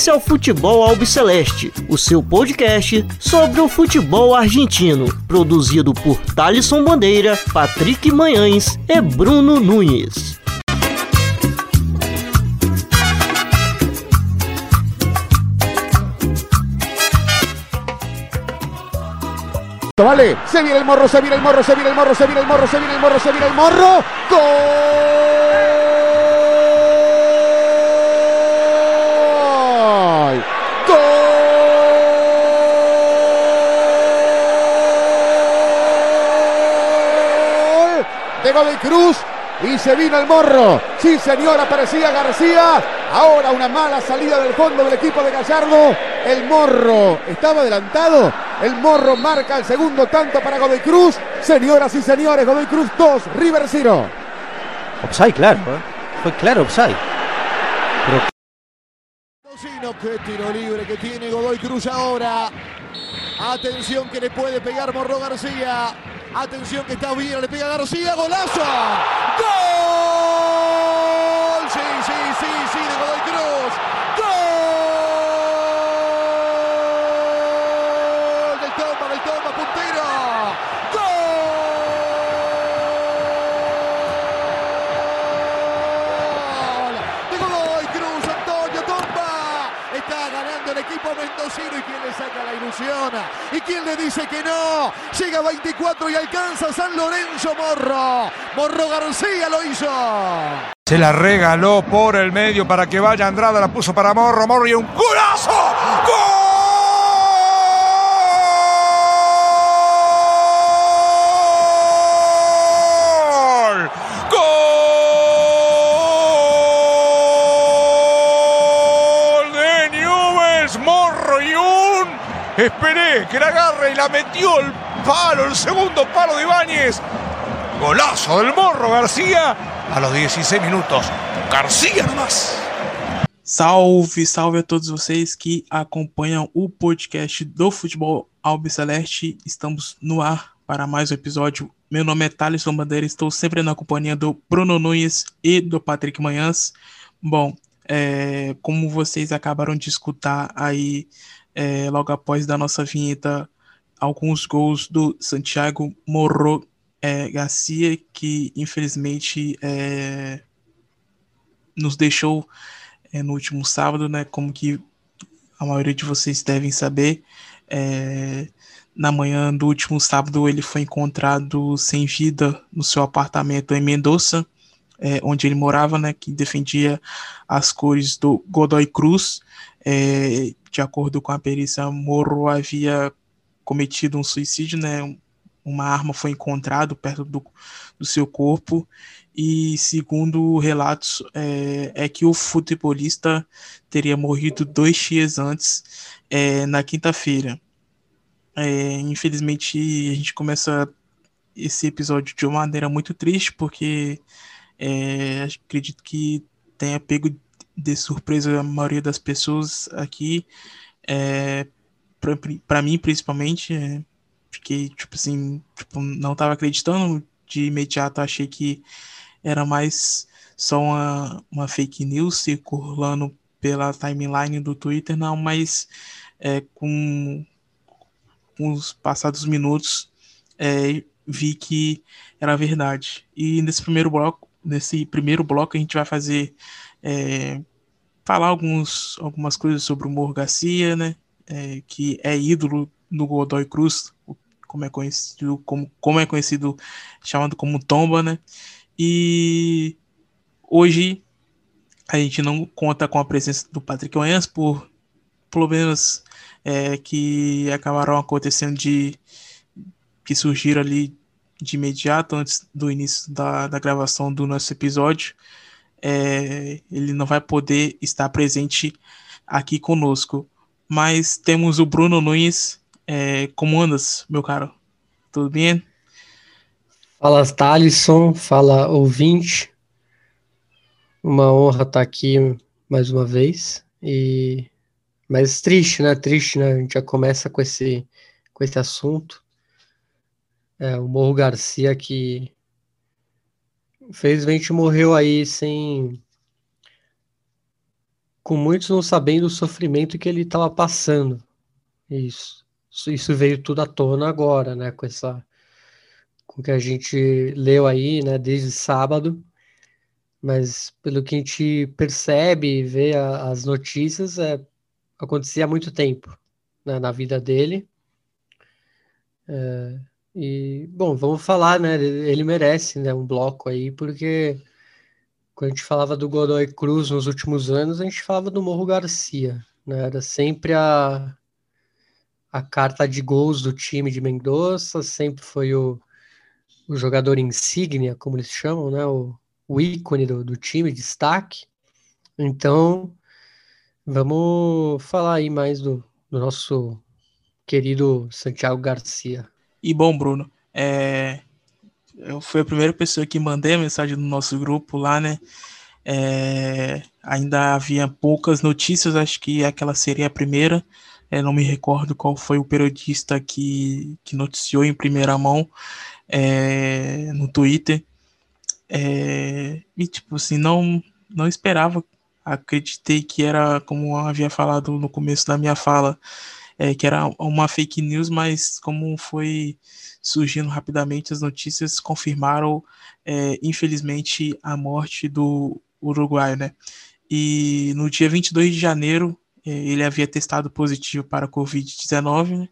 Esse é o Futebol Albiceleste, o seu podcast sobre o futebol argentino, produzido por Thalisson Bandeira, Patrick Manhães e Bruno Nunes. Vale, se viene el morro, se viene el morro, se viene el morro, se viene el morro, se viene el morro, se viene el morro. ¡Gol! De Godoy Cruz y se vino el morro. Sí, señor, aparecía García. Ahora una mala salida del fondo del equipo de Gallardo. El morro estaba adelantado. El morro marca el segundo tanto para Godoy Cruz. Señoras y señores, Godoy Cruz 2, River 0. Offside, claro. ¿eh? Fue claro offside. Pero qué tiro libre que tiene Godoy Cruz ahora. Atención que le puede pegar Morro García. Atención que está bien, le pega García, golazo. ¡Gol! Sí, sí, sí, sí, de Godoy Cruz. ¡Gol! Del Toma, del Toma, puntero. ¡Gol! De Godoy Cruz, Antonio Tomba. Está ganando el equipo mendocino. ¿Y quién le saca la ilusión? ¿Y quién dice que no? Llega a 24 y alcanza San Lorenzo Morro. Morro García lo hizo. Se la regaló por el medio para que vaya Andrada, la puso para Morro, Morro y un golazo. ¡Gol! Morro y un... Esperé que la agarre y la metió el palo, el segundo palo de Ibáñez. Golazo del Morro García a los 16 minutos. Garcia nomás. Salve, salve a todos vocês que acompanham o podcast do Futebol Albiceleste. Estamos no ar para mais um episódio. Meu nome é Thaleson Bandeira, estou sempre na companhia do Bruno Nunes e do Patrick Manhãs. Bom, é, como vocês acabaram de escutar aí, é, logo após da nossa vinheta, alguns gols do Santiago Morro é, Garcia, que infelizmente é, nos deixou é, no último sábado, né? Como que a maioria de vocês devem saber, é, na manhã do último sábado ele foi encontrado sem vida no seu apartamento em Mendoza, é, onde ele morava, né? Que defendia as cores do Godoy Cruz. É, de acordo com a perícia, Morro havia cometido um suicídio, né? Uma arma foi encontrada perto do, do seu corpo e segundo relatos é, é, que o futebolista teria morrido dois dias antes, é, na quinta-feira. É, infelizmente a gente começa esse episódio de uma maneira muito triste porque é, acredito que tenha pego de surpresa a maioria das pessoas aqui, é, para mim principalmente, é, fiquei tipo assim, tipo, não estava acreditando de imediato, achei que era mais só uma, uma fake news circulando pela timeline do Twitter, não, mas é, com, com os passados minutos é, vi que era verdade. E nesse primeiro bloco, nesse primeiro bloco a gente vai fazer é, falar alguns, algumas coisas sobre o Morro Garcia, né? É, que é ídolo no Godoy Cruz, como é conhecido, como, como é conhecido, chamado como Tomba, né? E hoje a gente não conta com a presença do Patrick Manhãs por problemas é, que acabaram acontecendo de que surgiram ali de imediato antes do início da, da gravação do nosso episódio. É, ele não vai poder estar presente aqui conosco. Mas temos o Bruno Nunes. É, como andas, meu caro? Tudo bem? Fala, Thalisson. Fala, ouvinte. Uma honra estar aqui mais uma vez. E mas triste, né? Triste, né? A gente já começa com esse com esse assunto. É, o Morro Garcia que infelizmente morreu aí sem com muitos não sabendo o sofrimento que ele estava passando. Isso. Isso veio tudo à tona agora, né? Com essa. Com o que a gente leu aí, né? Desde sábado. Mas pelo que a gente percebe e vê a, as notícias, é, acontecia há muito tempo né, na vida dele. É, e, bom, vamos falar, né? Ele merece né, um bloco aí, porque quando a gente falava do Godoy Cruz nos últimos anos, a gente falava do Morro Garcia, né? Era sempre a, a carta de gols do time de Mendoza, sempre foi o, o jogador insígnia, como eles chamam, né? O, o ícone do, do time, destaque. Então, vamos falar aí mais do, do nosso querido Santiago Garcia. E bom, Bruno, é, eu fui a primeira pessoa que mandei a mensagem no nosso grupo lá, né? É, ainda havia poucas notícias, acho que aquela seria a primeira. É, não me recordo qual foi o periodista que, que noticiou em primeira mão é, no Twitter. É, e tipo assim, não, não esperava, acreditei que era, como eu havia falado no começo da minha fala, é, que era uma fake news, mas como foi surgindo rapidamente, as notícias confirmaram, é, infelizmente, a morte do Uruguai, né? E no dia 22 de janeiro, é, ele havia testado positivo para Covid-19, né?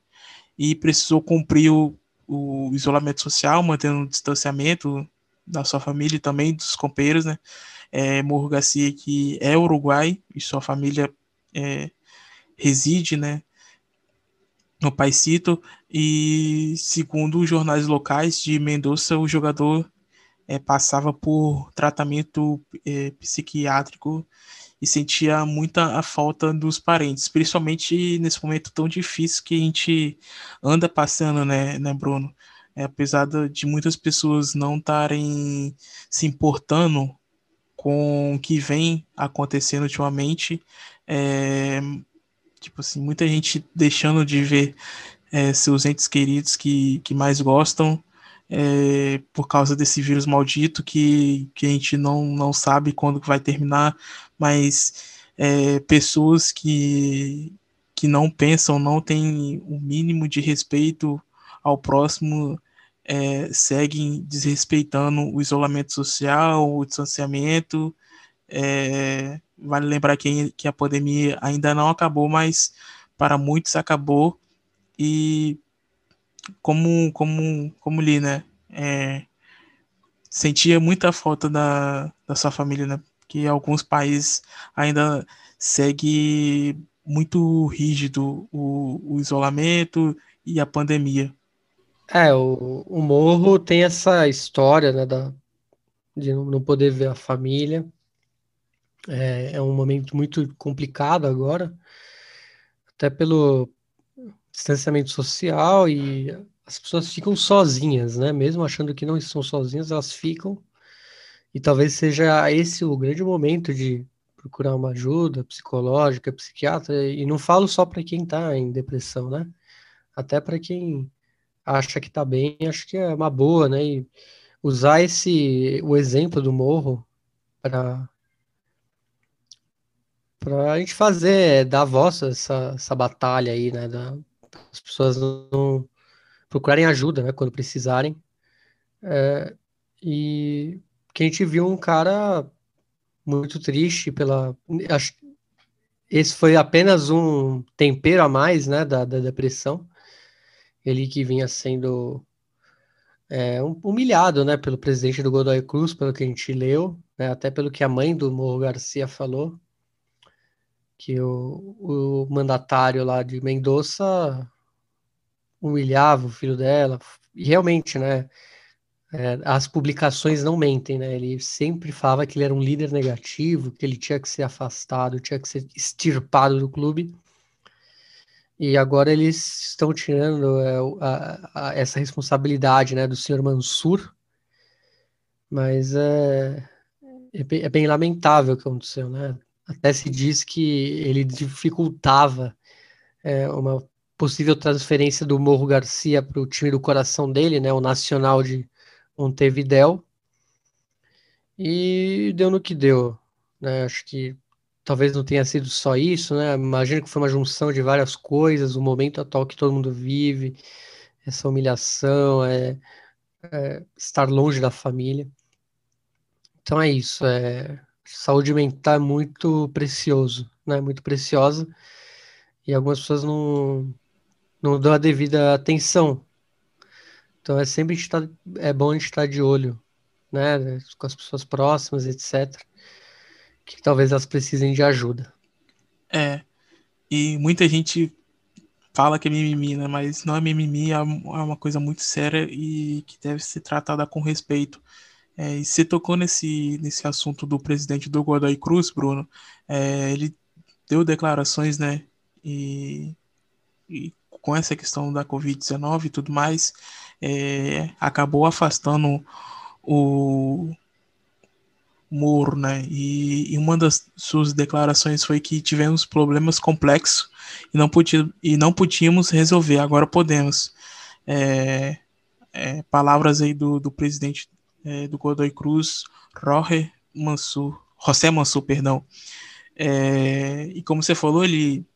E precisou cumprir o, o isolamento social, mantendo o distanciamento da sua família e também dos companheiros, né? É, Morro Garcia, que é uruguai e sua família é, reside, né? No Paisito e segundo os jornais locais de Mendoza, o jogador é, passava por tratamento é, psiquiátrico e sentia muita a falta dos parentes, principalmente nesse momento tão difícil que a gente anda passando, né, né Bruno? É, apesar de muitas pessoas não estarem se importando com o que vem acontecendo ultimamente, é, Tipo assim, muita gente deixando de ver é, seus entes queridos que, que mais gostam é, por causa desse vírus maldito que, que a gente não, não sabe quando vai terminar, mas é, pessoas que, que não pensam, não têm o mínimo de respeito ao próximo, é, seguem desrespeitando o isolamento social, o distanciamento, é, Vale lembrar que, que a pandemia ainda não acabou, mas para muitos acabou. E como, como, como li, né? É, sentia muita falta da, da sua família, né? Que alguns países ainda segue muito rígido o, o isolamento e a pandemia. É, o, o Morro tem essa história, né, da, de não poder ver a família. É, é um momento muito complicado agora, até pelo distanciamento social e as pessoas ficam sozinhas, né? Mesmo achando que não estão sozinhas, elas ficam. E talvez seja esse o grande momento de procurar uma ajuda psicológica, psiquiatra. E não falo só para quem está em depressão, né? Até para quem acha que está bem, acho que é uma boa, né? E usar esse o exemplo do morro para a gente fazer, dar voz a essa, essa batalha aí, né? Da, as pessoas não procurarem ajuda, né? Quando precisarem. É, e que a gente viu um cara muito triste pela. Acho, esse foi apenas um tempero a mais, né? Da, da depressão. Ele que vinha sendo é, humilhado, né? Pelo presidente do Godoy Cruz, pelo que a gente leu, né, até pelo que a mãe do Morro Garcia falou que o, o mandatário lá de Mendoza humilhava o filho dela, e realmente, né, é, as publicações não mentem, né, ele sempre falava que ele era um líder negativo, que ele tinha que ser afastado, tinha que ser extirpado do clube, e agora eles estão tirando é, a, a, essa responsabilidade, né, do senhor Mansur, mas é, é bem, é bem lamentável o que aconteceu, né, até se diz que ele dificultava é, uma possível transferência do Morro Garcia para o time do coração dele, né, o Nacional de Montevidéu. E deu no que deu. Né? Acho que talvez não tenha sido só isso, né? Imagino que foi uma junção de várias coisas, o momento atual que todo mundo vive, essa humilhação, é, é estar longe da família. Então é isso, é, saúde mental é muito precioso, né? Muito preciosa e algumas pessoas não, não dão a devida atenção. Então é sempre estar, é bom a gente estar de olho, né? Com as pessoas próximas, etc. Que talvez elas precisem de ajuda. É. E muita gente fala que é mimimi, né? Mas não é mimimi, é uma coisa muito séria e que deve ser tratada com respeito. É, e você tocou nesse, nesse assunto do presidente do Godoy Cruz, Bruno. É, ele deu declarações, né? E, e com essa questão da Covid-19 e tudo mais, é, acabou afastando o Moro, né? E, e, uma das suas declarações foi que tivemos problemas complexos e não, podia, e não podíamos resolver, agora podemos. É, é, palavras aí do, do presidente é, do Godoy Cruz, Roger Mansur, José Mansur, perdão. É, e como você falou, ele,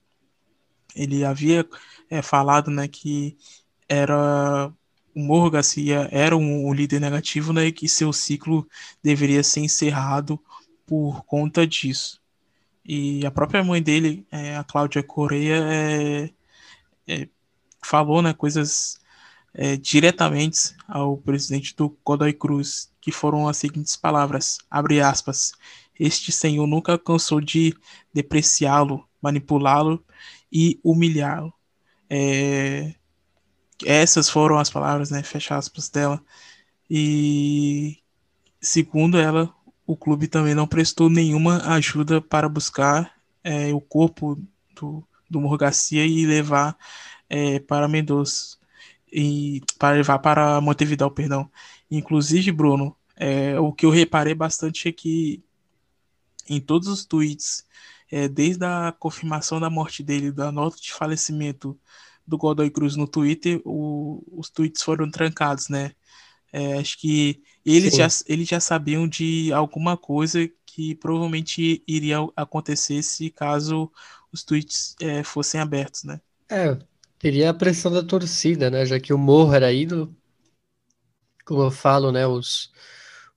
ele havia é, falado né, que era o Morro Garcia era um, um, líder negativo né, e que seu ciclo deveria ser encerrado por conta disso. E a própria mãe dele, é, a Cláudia Correia, é, é, falou né, coisas é, diretamente ao presidente do Godoy Cruz, que foram as seguintes palavras, abre aspas, este senhor nunca cansou de depreciá-lo, manipulá-lo e humilhá-lo. É, essas foram as palavras, né, fecha aspas dela. E segundo ela, o clube também não prestou nenhuma ajuda para buscar é, o corpo do, do Morro Garcia e levar é, para Mendoza e para levar para Montevideo, perdão. Inclusive, Bruno, é, o que eu reparei bastante é que em todos os tweets, é, desde a confirmação da morte dele, da nota de falecimento do Godoy Cruz no Twitter, o, os tweets foram trancados, né? É, acho que eles já, eles já sabiam de alguma coisa que provavelmente iria acontecer se caso os tweets é, fossem abertos, né? É, Teria a pressão da torcida, né? Já que o Morro era ídolo. Como eu falo, né? Os,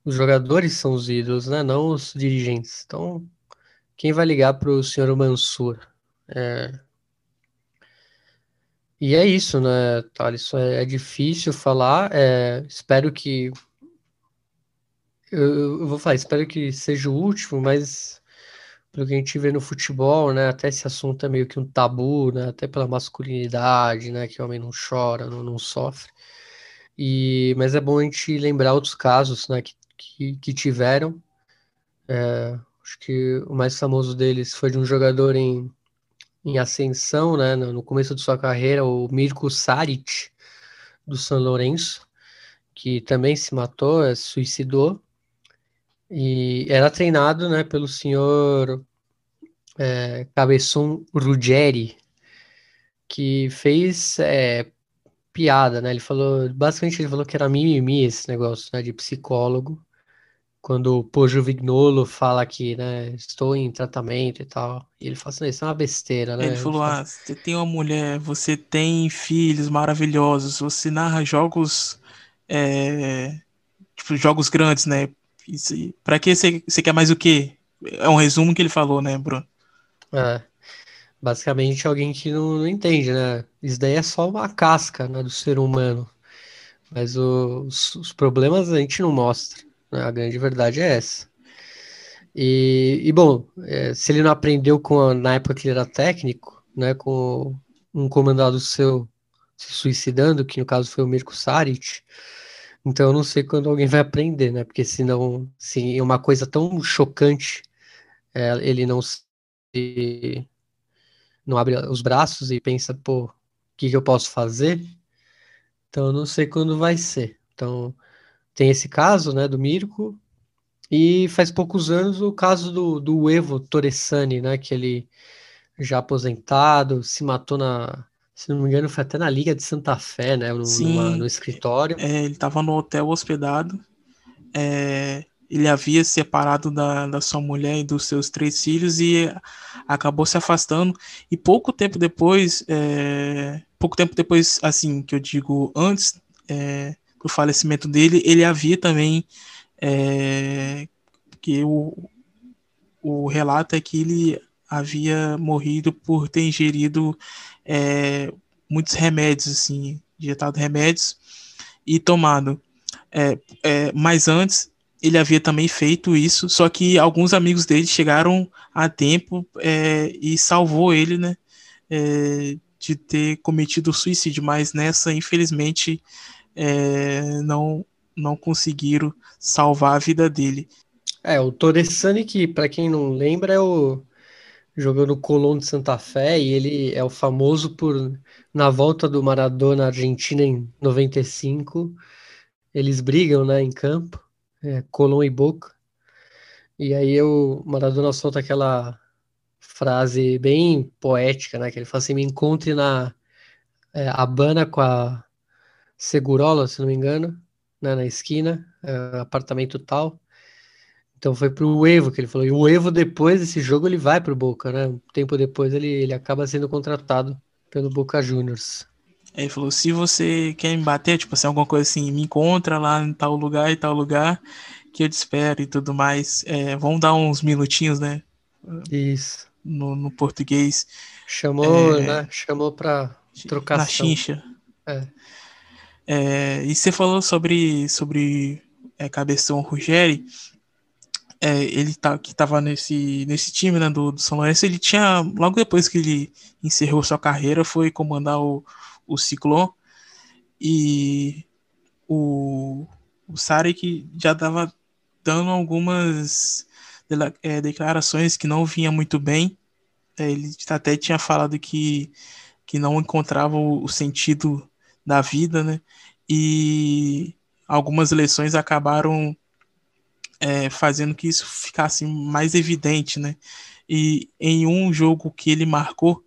os jogadores são os ídolos, né? Não os dirigentes. Então, quem vai ligar para o senhor Mansur? É... E é isso, né, Thales? É, é difícil falar. É... Espero que. Eu, eu vou falar, espero que seja o último, mas pelo que a gente vê no futebol, né? Até esse assunto é meio que um tabu, né? Até pela masculinidade, né? Que o homem não chora, não, não sofre. E, mas é bom a gente lembrar outros casos, né? Que, que, que tiveram. É, acho que o mais famoso deles foi de um jogador em, em ascensão, né? No, começo de sua carreira, o Mirko Saric, do São Lourenço, que também se matou, se suicidou. E era treinado né, pelo senhor é, Cabeçon Ruggeri, que fez é, piada, né? Ele falou, basicamente ele falou que era mimimi esse negócio, né, de psicólogo. Quando o Pojo Vignolo fala que, né, estou em tratamento e tal. E ele fala assim, isso é uma besteira, né? Ele falou, fala... ah, você tem uma mulher, você tem filhos maravilhosos, você narra jogos, é, tipo, jogos grandes, né? Para que você, você quer mais o quê? É um resumo que ele falou, né, Bruno? É. Basicamente alguém que não, não entende, né? Isso daí é só uma casca né, do ser humano. Mas os, os problemas a gente não mostra. Né? A grande verdade é essa. E, e bom, é, se ele não aprendeu com a, na época que ele era técnico, né, com um comandado seu se suicidando, que no caso foi o Mirko Saric, então eu não sei quando alguém vai aprender, né? Porque senão, se é uma coisa tão chocante, é, ele não se não abre os braços e pensa, pô, o que, que eu posso fazer? Então eu não sei quando vai ser. Então tem esse caso, né, do Mirko, e faz poucos anos o caso do, do Evo Torresani, né, que ele já aposentado, se matou na, se não me engano, foi até na Liga de Santa Fé, né? No, Sim, numa, no escritório. É, ele estava no hotel hospedado. É, ele havia separado da, da sua mulher e dos seus três filhos e acabou se afastando. E pouco tempo depois, é, pouco tempo depois, assim, que eu digo antes é, do falecimento dele, ele havia também é, que o, o relato é que ele havia morrido por ter ingerido é, muitos remédios, assim, injetado remédios e tomado. É, é, mas antes ele havia também feito isso, só que alguns amigos dele chegaram a tempo é, e salvou ele, né, é, de ter cometido suicídio, mas nessa, infelizmente, é, não, não conseguiram salvar a vida dele. É, o Torresani, que para quem não lembra, é o jogou no Colón de Santa Fé e ele é o famoso por na volta do Maradona Argentina em 95, eles brigam, né, em campo é, Colom e Boca. E aí o Maradona solta aquela frase bem poética, né? Que ele fala assim: me encontre na é, Habana com a Segurola, se não me engano, né, na esquina, é, apartamento tal. Então foi pro Evo que ele falou. E o Evo, depois desse jogo, ele vai pro Boca, né? Um tempo depois ele, ele acaba sendo contratado pelo Boca Juniors. Ele falou: se você quer me bater, tipo assim, alguma coisa assim, me encontra lá em tal lugar e tal lugar, que eu te espero e tudo mais. É, vamos dar uns minutinhos, né? Isso. No, no português. Chamou, é, né? Chamou pra trocar Na chincha. É. é. e você falou sobre, sobre é, Cabeção Ruggeri. É, ele tá, que estava nesse, nesse time né, do, do São Lourenço, ele tinha, logo depois que ele encerrou sua carreira, foi comandar o, o Ciclone, e o, o Sarek já estava dando algumas é, declarações que não vinha muito bem. É, ele até tinha falado que, que não encontrava o, o sentido da vida, né? E algumas eleições acabaram é, fazendo que isso ficasse mais evidente, né? E em um jogo que ele marcou,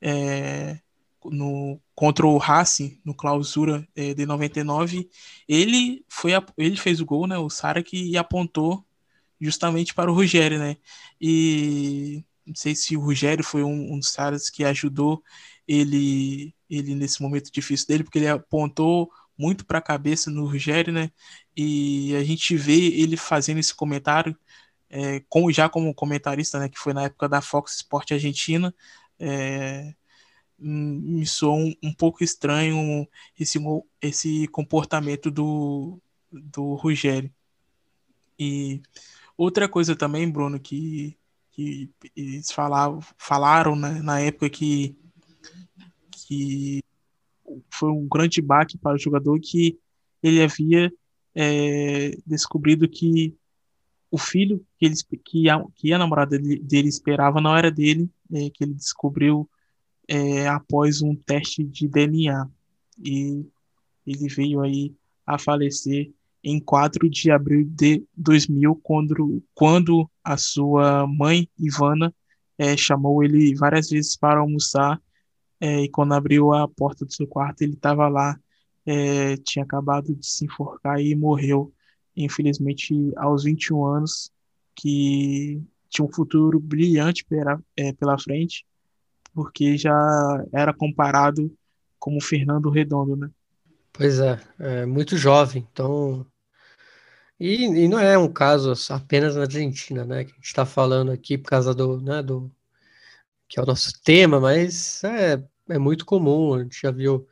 é, no, contra o Racing, no clausura é, de 99, ele, foi ele fez o gol, né, o Sara, que apontou justamente para o Rogério, né? E não sei se o Rogério foi um, um dos caras que ajudou ele, ele nesse momento difícil dele, porque ele apontou muito para a cabeça no Rogério, né? E a gente vê ele fazendo esse comentário, é, como, já como comentarista, né? Que foi na época da Fox Sport Argentina. É, me soa um, um, pouco estranho esse, esse comportamento do, do Rogério. E outra coisa também, Bruno, que, que eles falavam, falaram né, na época que, que foi um grande baque para o jogador que ele havia é, descobrido que o filho que, ele, que, a, que a namorada dele, dele esperava não era dele, é, que ele descobriu é, após um teste de DNA. E ele veio aí a falecer em 4 de abril de 2000, quando, quando a sua mãe, Ivana, é, chamou ele várias vezes para almoçar. É, e quando abriu a porta do seu quarto, ele estava lá, é, tinha acabado de se enforcar e morreu, infelizmente, aos 21 anos, que tinha um futuro brilhante pela, é, pela frente, porque já era comparado como Fernando Redondo, né? Pois é, é muito jovem, então. E, e, não é um caso apenas na Argentina, né? Que a gente está falando aqui por causa do, né, do. que é o nosso tema, mas é, é muito comum. A gente já viu.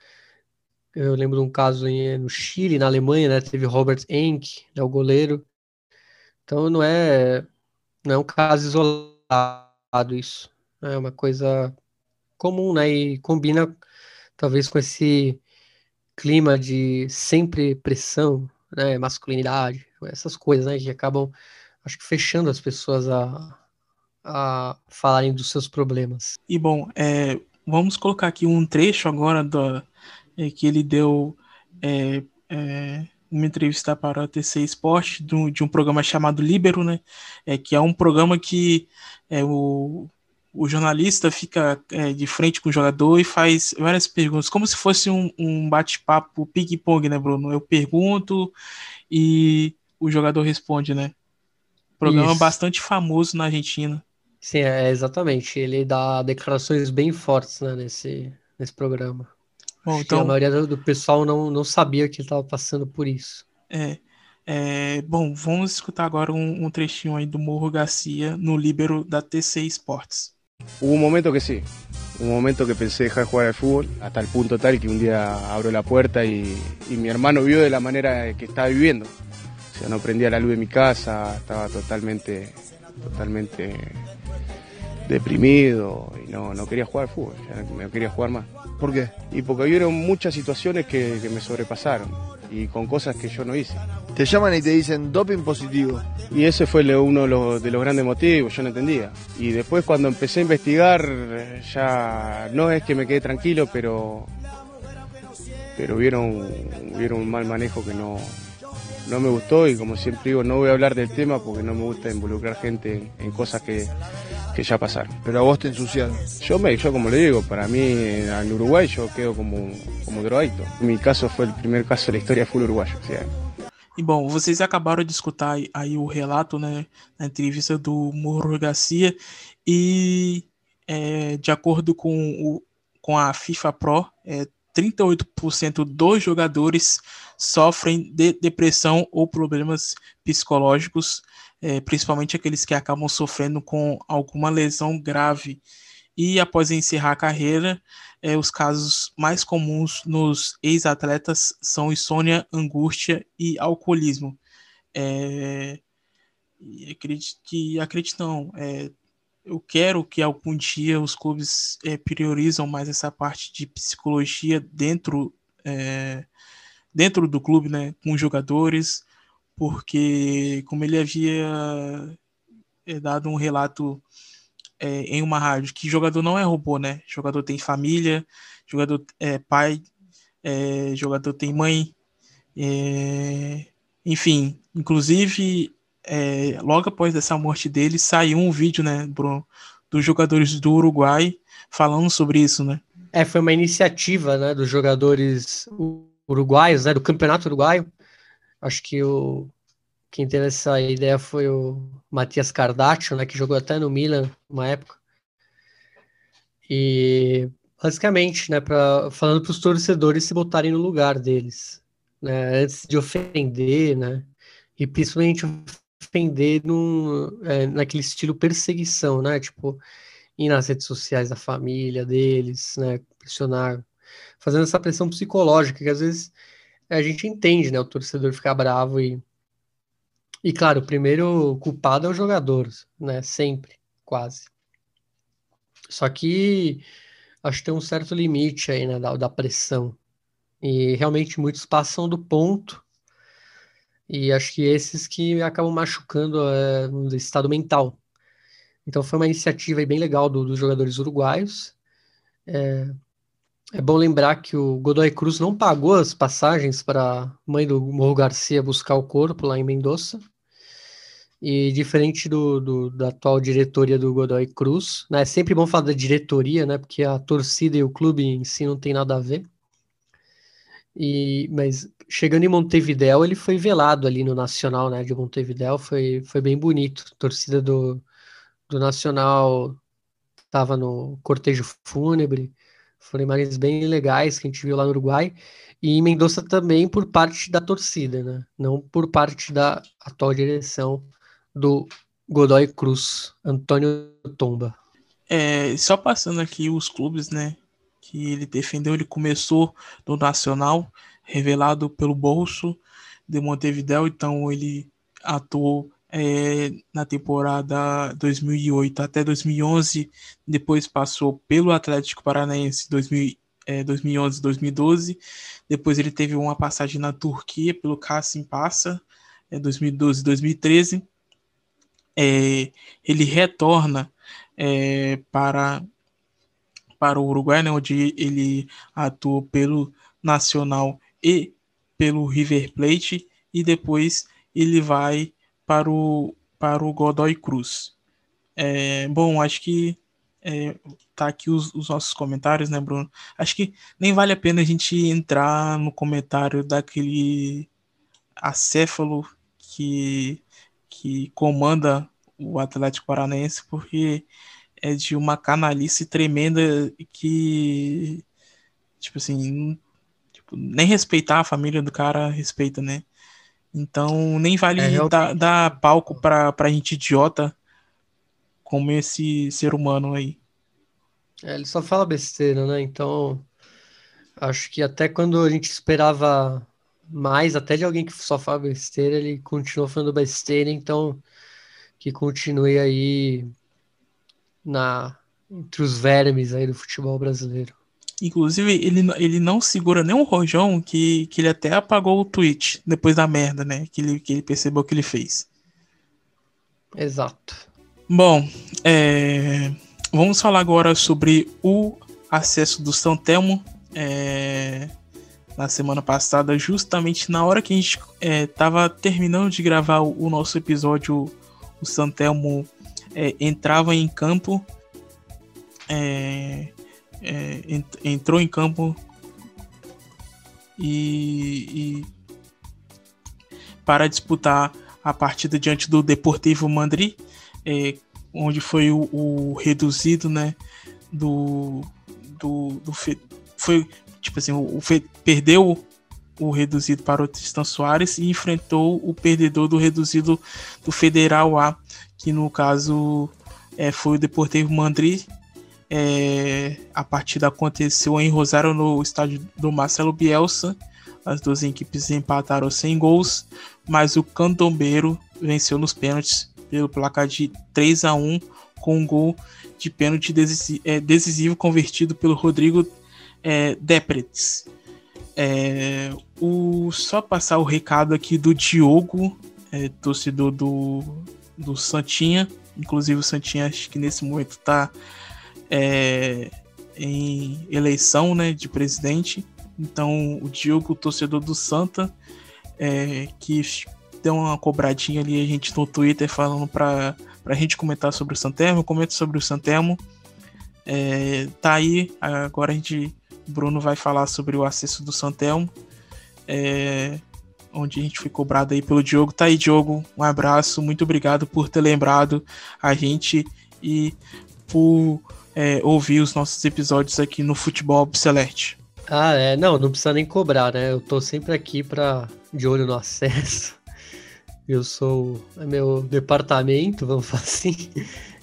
Eu lembro de um caso em, no Chile, na Alemanha, né? Teve Robert Enck, né, o goleiro. Então não é, não é um caso isolado isso. É uma coisa comum, né? E combina talvez com esse clima de sempre pressão, né? Masculinidade, essas coisas, né? Que acabam, acho que fechando as pessoas a, a falarem dos seus problemas. E bom, é, vamos colocar aqui um trecho agora do, é, que ele deu é, é, uma entrevista para o TC Esporte do, de um programa chamado Libero, né? É, que é um programa que é, o, o jornalista fica é, de frente com o jogador e faz várias perguntas, como se fosse um, um bate-papo ping-pong, né, Bruno? Eu pergunto e o jogador responde, né? Programa Isso. bastante famoso na Argentina. Sim, é exatamente. Ele dá declarações bem fortes, né, nesse, nesse programa. Bom, que a então, maioria do, pessoal não, não sabia que ele estava passando por isso. é, é, bom, vamos escutar agora um, um trechinho aí do Morro Garcia no Líbero da TC Sports. Hubo un momento que sí, un momento que pensé dejar de jugar al fútbol, hasta el punto tal que un día abro la puerta y, y mi hermano vio de la manera que estaba viviendo. O sea, no prendía la luz de mi casa, estaba totalmente, totalmente deprimido y no, no quería jugar al fútbol, ya no quería jugar más. ¿Por qué? Y porque hubieron muchas situaciones que, que me sobrepasaron y con cosas que yo no hice. Te llaman y te dicen doping positivo. Y ese fue uno de los, de los grandes motivos, yo no entendía. Y después cuando empecé a investigar, ya no es que me quedé tranquilo, pero, pero vieron, vieron un mal manejo que no, no me gustó y como siempre digo, no voy a hablar del tema porque no me gusta involucrar gente en, en cosas que, que ya pasaron. Pero a vos te ensuciaron. Yo, me, yo como le digo, para mí en Uruguay yo quedo como, como drogadicto. Mi caso fue el primer caso de la historia fútbol uruguayo. o sea, E bom, vocês acabaram de escutar aí, o relato, né, na entrevista do Morro Garcia e é, de acordo com, o, com a FIFA Pro, é, 38% dos jogadores sofrem de depressão ou problemas psicológicos, é, principalmente aqueles que acabam sofrendo com alguma lesão grave. E após encerrar a carreira, é, os casos mais comuns nos ex-atletas são insônia, angústia e alcoolismo. É, acredito que, acredito não, é, eu quero que algum dia os clubes é, priorizam mais essa parte de psicologia dentro, é, dentro do clube, né, com os jogadores, porque como ele havia é, dado um relato é, em uma rádio que jogador não é robô, né? Jogador tem família, jogador é pai, é, jogador tem mãe, é, enfim, inclusive logo após essa morte dele saiu um vídeo, né, Bruno, dos jogadores do Uruguai falando sobre isso, né? É, foi uma iniciativa, né, dos jogadores uruguaios, né, do Campeonato Uruguaio. Acho que o quem teve essa ideia foi o Matias Cardácio, né, que jogou até no Milan uma época. E basicamente, né, pra, falando para os torcedores se botarem no lugar deles, né, antes de ofender, né, e principalmente ofender num, é, naquele estilo perseguição, né, tipo ir nas redes sociais da família deles, né, pressionar, fazendo essa pressão psicológica que às vezes a gente entende, né, o torcedor ficar bravo e e claro, o primeiro culpado é o jogador, né, sempre, quase. Só que acho que tem um certo limite aí, né, da, da pressão. E realmente muitos passam do ponto. E acho que esses que acabam machucando é, o estado mental. Então foi uma iniciativa bem legal do- dos jogadores uruguaios. É, é bom lembrar que o Godoy Cruz não pagou as passagens para a mãe do Morro Garcia buscar o corpo lá em Mendoza. E diferente do, do- da atual diretoria do Godoy Cruz, né? É sempre bom falar da diretoria, né? Porque a torcida e o clube em si não tem nada a ver. E, mas chegando em Montevidéu, ele foi velado ali no Nacional, né? De Montevidéu, foi, foi bem bonito. A torcida do, do Nacional estava no cortejo fúnebre. Foram imagens bem legais que a gente viu lá no Uruguai. E em Mendoza também por parte da torcida, né? Não por parte da atual direção do Godoy Cruz, Antônio Tomba. É, só passando aqui os clubes, né, que ele defendeu, ele começou no Nacional, revelado pelo bolso de Montevidéu, então ele atuou é, na temporada 2008 até 2011, depois passou pelo Atlético Paranaense 2000, é, 2011 2012, depois ele teve uma passagem na Turquia pelo Kassim Passa, é, 2012 2013, é, ele retorna é, para, para o Uruguai, né, onde ele atuou pelo Nacional e pelo River Plate, e depois ele vai para o, para o Godoy Cruz. É, bom, acho que é, tá aqui os, os nossos comentários, né, Bruno? Acho que nem vale a pena a gente entrar no comentário daquele acéfalo que, que comanda o Atlético Paranaense, porque é de uma canalice tremenda que, tipo assim, tipo, nem respeitar a família do cara respeita, né? Então nem vale é, dar, dar, palco pra, pra gente idiota como esse ser humano aí. É, ele só fala besteira, né? Então acho que até quando a gente esperava mais, até de alguém que só fala besteira, ele continua falando besteira, então que continue aí na entre os vermes aí do futebol brasileiro. Inclusive, ele, ele não segura nem um rojão que, que ele até apagou o tweet depois da merda, né? Que ele, que ele percebeu que ele fez. Exato. Bom, é, vamos falar agora sobre o acesso do São Telmo. É, na semana passada, justamente na hora que a gente estava é, terminando de gravar o, o, nosso episódio, o Santelmo é, entrava em campo, é, é ent, entrou em campo e, e, para disputar a partida diante do Deportivo Madrid, é, onde foi o, o, reduzido, né, do, do, do foi tipo assim, o, o perdeu o reduzido para o Tristan Soares e enfrentou o perdedor do reduzido do Federal A, que no caso é, foi o Deportivo Madrid. É, a partida aconteceu em Rosário, no estádio do Marcelo Bielsa. As duas equipes empataram sem gols, mas o Candombeiro venceu nos pênaltis pelo placar de 3 a 1 com um gol de pênalti é, decisivo convertido pelo Rodrigo é, Depretz. É, o, só passar o recado aqui do Diogo, é, torcedor do, do Santinha. Inclusive o Santinha acho que nesse momento está é, em eleição né, de presidente. Então o Diogo, torcedor do Santa, é, que deu uma cobradinha ali a gente no Twitter falando para a gente comentar sobre o Santermo. Comenta sobre o Santermo. É, tá aí, agora a gente Bruno vai falar sobre o acesso do Santelmo, é, onde a gente foi cobrado aí pelo Diogo. Tá aí, Diogo, um abraço, muito obrigado por ter lembrado a gente e por é, ouvir os nossos episódios aqui no Futebol Celeste. Ah, é, não, não precisa nem cobrar, né? Eu tô sempre aqui para de olho no acesso. Eu sou é meu departamento, vamos falar assim.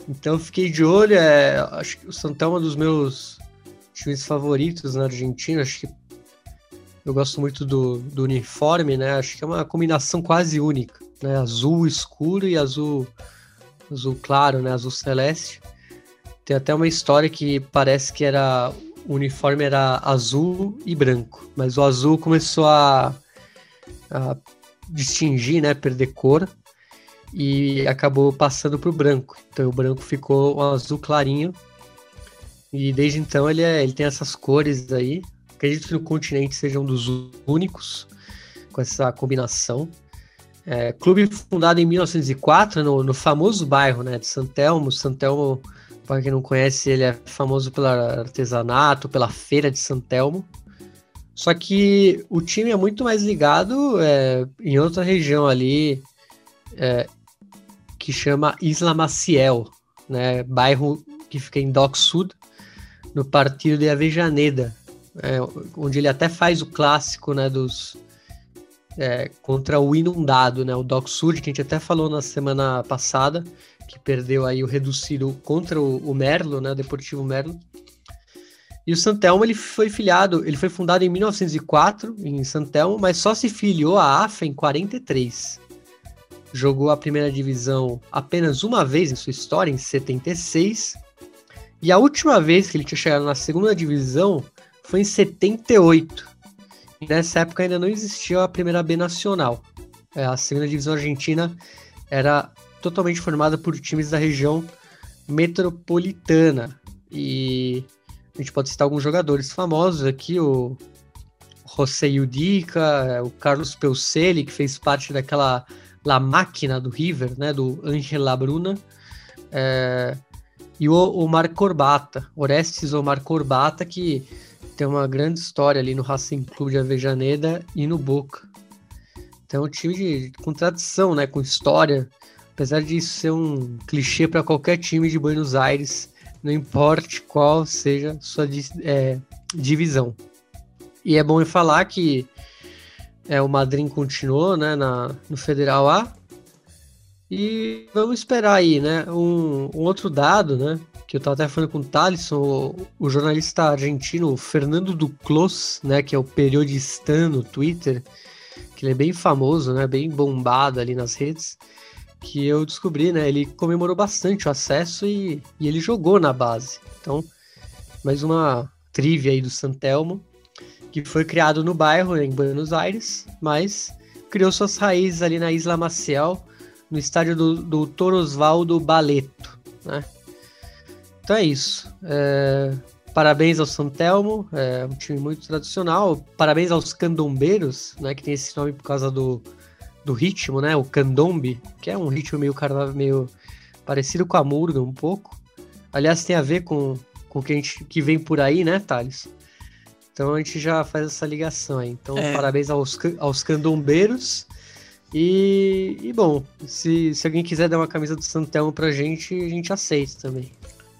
Então fiquei de olho, é, acho que o Santelmo é um dos meus times favoritos na Argentina. Acho que eu gosto muito do, do uniforme, né? Acho que é uma combinação quase única, né? Azul escuro e azul azul claro, né? Azul celeste. Tem até uma história que parece que era o uniforme era azul e branco, mas o azul começou a, a distinguir, né? Perder cor e acabou passando para o branco. Então o branco ficou um azul clarinho e desde então ele, é, ele tem essas cores aí. Acredito que no continente seja um dos únicos com essa combinação. É, clube fundado em 1904 no, no, famoso bairro né, de Santelmo. Santelmo, para quem não conhece, ele é famoso pelo artesanato, pela feira de Santelmo. Só que o time é muito mais ligado é, em outra região ali, é, que chama Isla Maciel, né, bairro que fica em Dock Sud, no partido de Avejaneda, é, onde ele até faz o clássico né, dos é, contra o inundado, né, o Doc Sud, que a gente até falou na semana passada, que perdeu aí o reduzido contra o, o Merlo, né, o Deportivo Merlo. E o Santelmo ele foi filiado, ele foi fundado em 1904 em Santelmo, mas só se filiou à AFA em 43. Jogou a primeira divisão apenas uma vez em sua história, em 76, e a última vez que ele tinha chegado na segunda divisão foi em 78. E nessa época ainda não existia a primeira B nacional. É, a segunda divisão argentina era totalmente formada por times da região metropolitana. E a gente pode citar alguns jogadores famosos aqui, o José Yudica, o Carlos Peucelli, que fez parte daquela La Máquina do River, né, do Ángel Labruna. É, e o Omar Corbata, Orestes Omar Corbata, que tem uma grande história ali no Racing Clube de Avejaneda e no Boca. Então, um time de, com tradição, né, com história. Apesar disso ser um clichê para qualquer time de Buenos Aires, não importe qual seja sua é, divisão. E é bom falar que é, o Madrid continuou né, na, no Federal A. E vamos esperar aí, né? Um, um outro dado, né? Que eu estava até falando com o Thalisson, o, o, jornalista argentino Fernando Duclos, né? Que é o periodista no Twitter, que ele é bem famoso, né? Bem bombado ali nas redes. Que eu descobri, né? Ele comemorou bastante o acesso e, e ele jogou na base. Então, mais uma trivia aí do Santelmo que foi criado no bairro, em Buenos Aires, mas criou suas raízes ali na Isla Maciel, no estádio do, do Torosvaldo Baleto, né? Então é isso. É, parabéns ao Santelmo, é um time muito tradicional. Parabéns aos candombeiros, né? Que tem esse nome por causa do, do ritmo, né? O candombe, que é um ritmo meio carnaval, meio parecido com a murga um pouco. Aliás, tem a ver com, com o que, a gente, que vem por aí, né, Thales? Então a gente já faz essa ligação aí. Então, é. parabéns aos, aos candombeiros. E, e, bom, se, se alguém quiser dar uma camisa do Santelmo pra gente, a gente aceita também.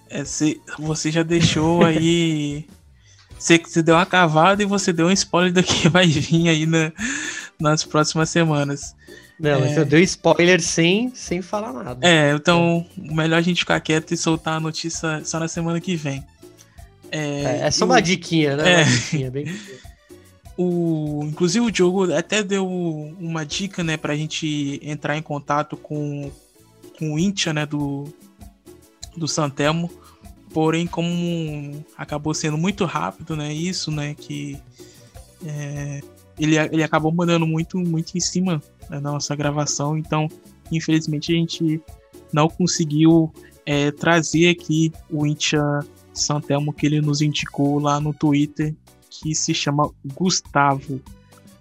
É, se, você já deixou aí. você, você deu uma cavada e você deu um spoiler do que vai vir aí na, nas próximas semanas. Não, é... mas eu dei spoiler sem, sem falar nada. É, então melhor a gente ficar quieto e soltar a notícia só na semana que vem. É, é, é só uma diquinha, né? É. Uma diquinha, bem... o, inclusive o Diogo até deu uma dica, né, pra gente entrar em contato com, com o Intia, né, do, do Santelmo. Porém, como acabou sendo muito rápido, né, isso, né, que é, ele, ele acabou mandando muito, muito em cima da nossa gravação, então, infelizmente, a gente não conseguiu é, trazer aqui o Intia Santelmo que ele nos indicou lá no Twitter, que se chama Gustavo.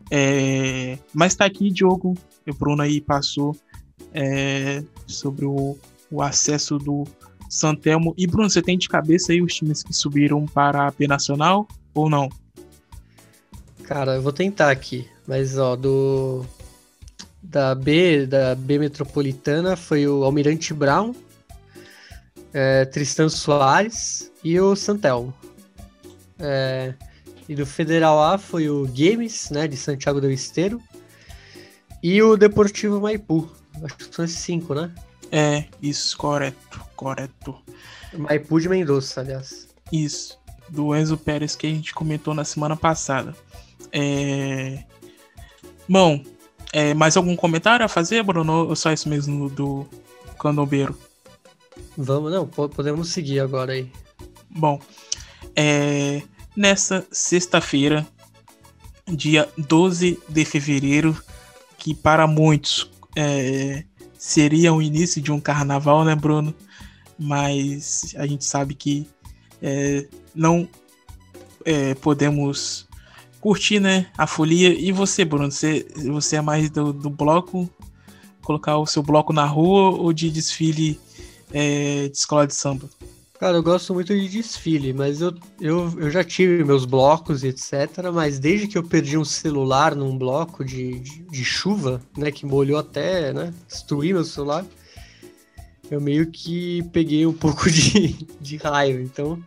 É, mas tá aqui, Diogo, o Bruno aí passou é, sobre o, o acesso do Santelmo. E Bruno, você tem de cabeça aí os times que subiram para a B Nacional ou não? Cara, eu vou tentar aqui, mas ó, do da B, da B Metropolitana foi o Almirante Brown, é, Tristan Soares e o Santelmo. É, e do Federal A foi o Games, né, de Santiago do Esteiro, e o Deportivo Maipu. Acho que são esses cinco, né? É, isso, correto, correto. Maipu de Mendoza, aliás. Isso, do Enzo Pérez que a gente comentou na semana passada. É... Bom, é, mais algum comentário a fazer, Bruno? Ou só isso mesmo do Candombeiro? Vamos, não, podemos seguir agora aí. Bom, é, nessa sexta-feira, dia 12 de fevereiro, que para muitos é, seria o início de um carnaval, né, Bruno? Mas a gente sabe que é, não é, podemos curtir, né, a folia. E você, Bruno, você, você é mais do, do bloco, colocar o seu bloco na rua ou de desfile é, de escola de samba? Cara, eu gosto muito de desfile, mas eu, eu, eu já tive meus blocos e etc. Mas desde que eu perdi um celular num bloco de, de, de chuva, né, que molhou até, né, destruir meu celular, eu meio que peguei um pouco de, de raiva. Então,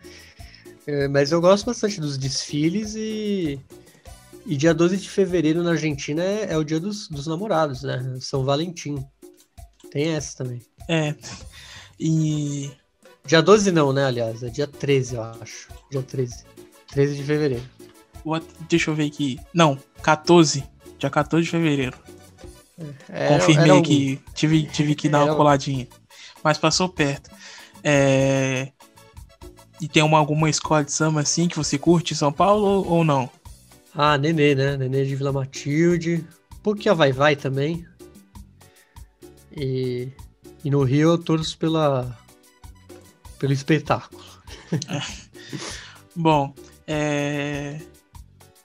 é, mas eu gosto bastante dos desfiles e, e dia 12 de fevereiro na Argentina é, é o dia dos, dos namorados, né? São Valentim. Tem essa também. É, e. Dia 12 não, né, aliás? É dia 13, eu acho. Dia 13. 13 de fevereiro. What? Deixa eu ver aqui. Não, 14. Dia 14 de fevereiro. É, Confirmei era aqui. Tive, tive que dar uma coladinha. Mas passou perto. É... E tem uma, alguma escola de samba assim que você curte em São Paulo ou não? Ah, Nenê, né? Nenê de Vila Matilde. Um pouquinho a Vai Vai também. E e no Rio eu torço pela, pelo espetáculo. Bom, é...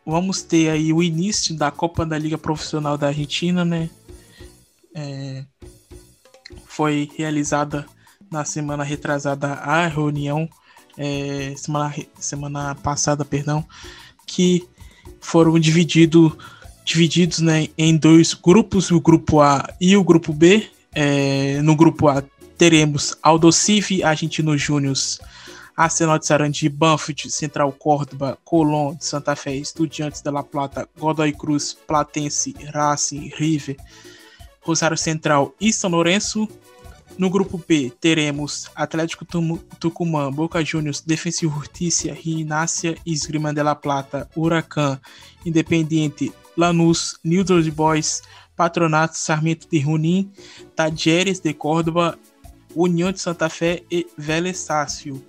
vamos ter aí o início da Copa da Liga Profissional da Argentina, né? É... Foi realizada na semana retrasada a reunião, é... semana, semana passada, perdão, que foram dividido, divididos né, em dois grupos, o grupo A e o grupo B, É, no grupo A teremos Aldosive, Argentino Júnior, Arsenal de Sarandi, Banfield, Central Córdoba, Colón Santa Fé, Estudiantes de La Plata, Godoy Cruz, Platense, Racing, River, Rosário Central e São Lourenço. No grupo B teremos Atlético Tucumã, Boca Juniors, Defensa e Justiça, Rinácia, Esgrima de La Plata, Huracan, Independiente, Lanús, New Boys, Patronato, Sarmento de Junín, Tadieres de Córdoba, União de Santa Fé e Vélez Sácio.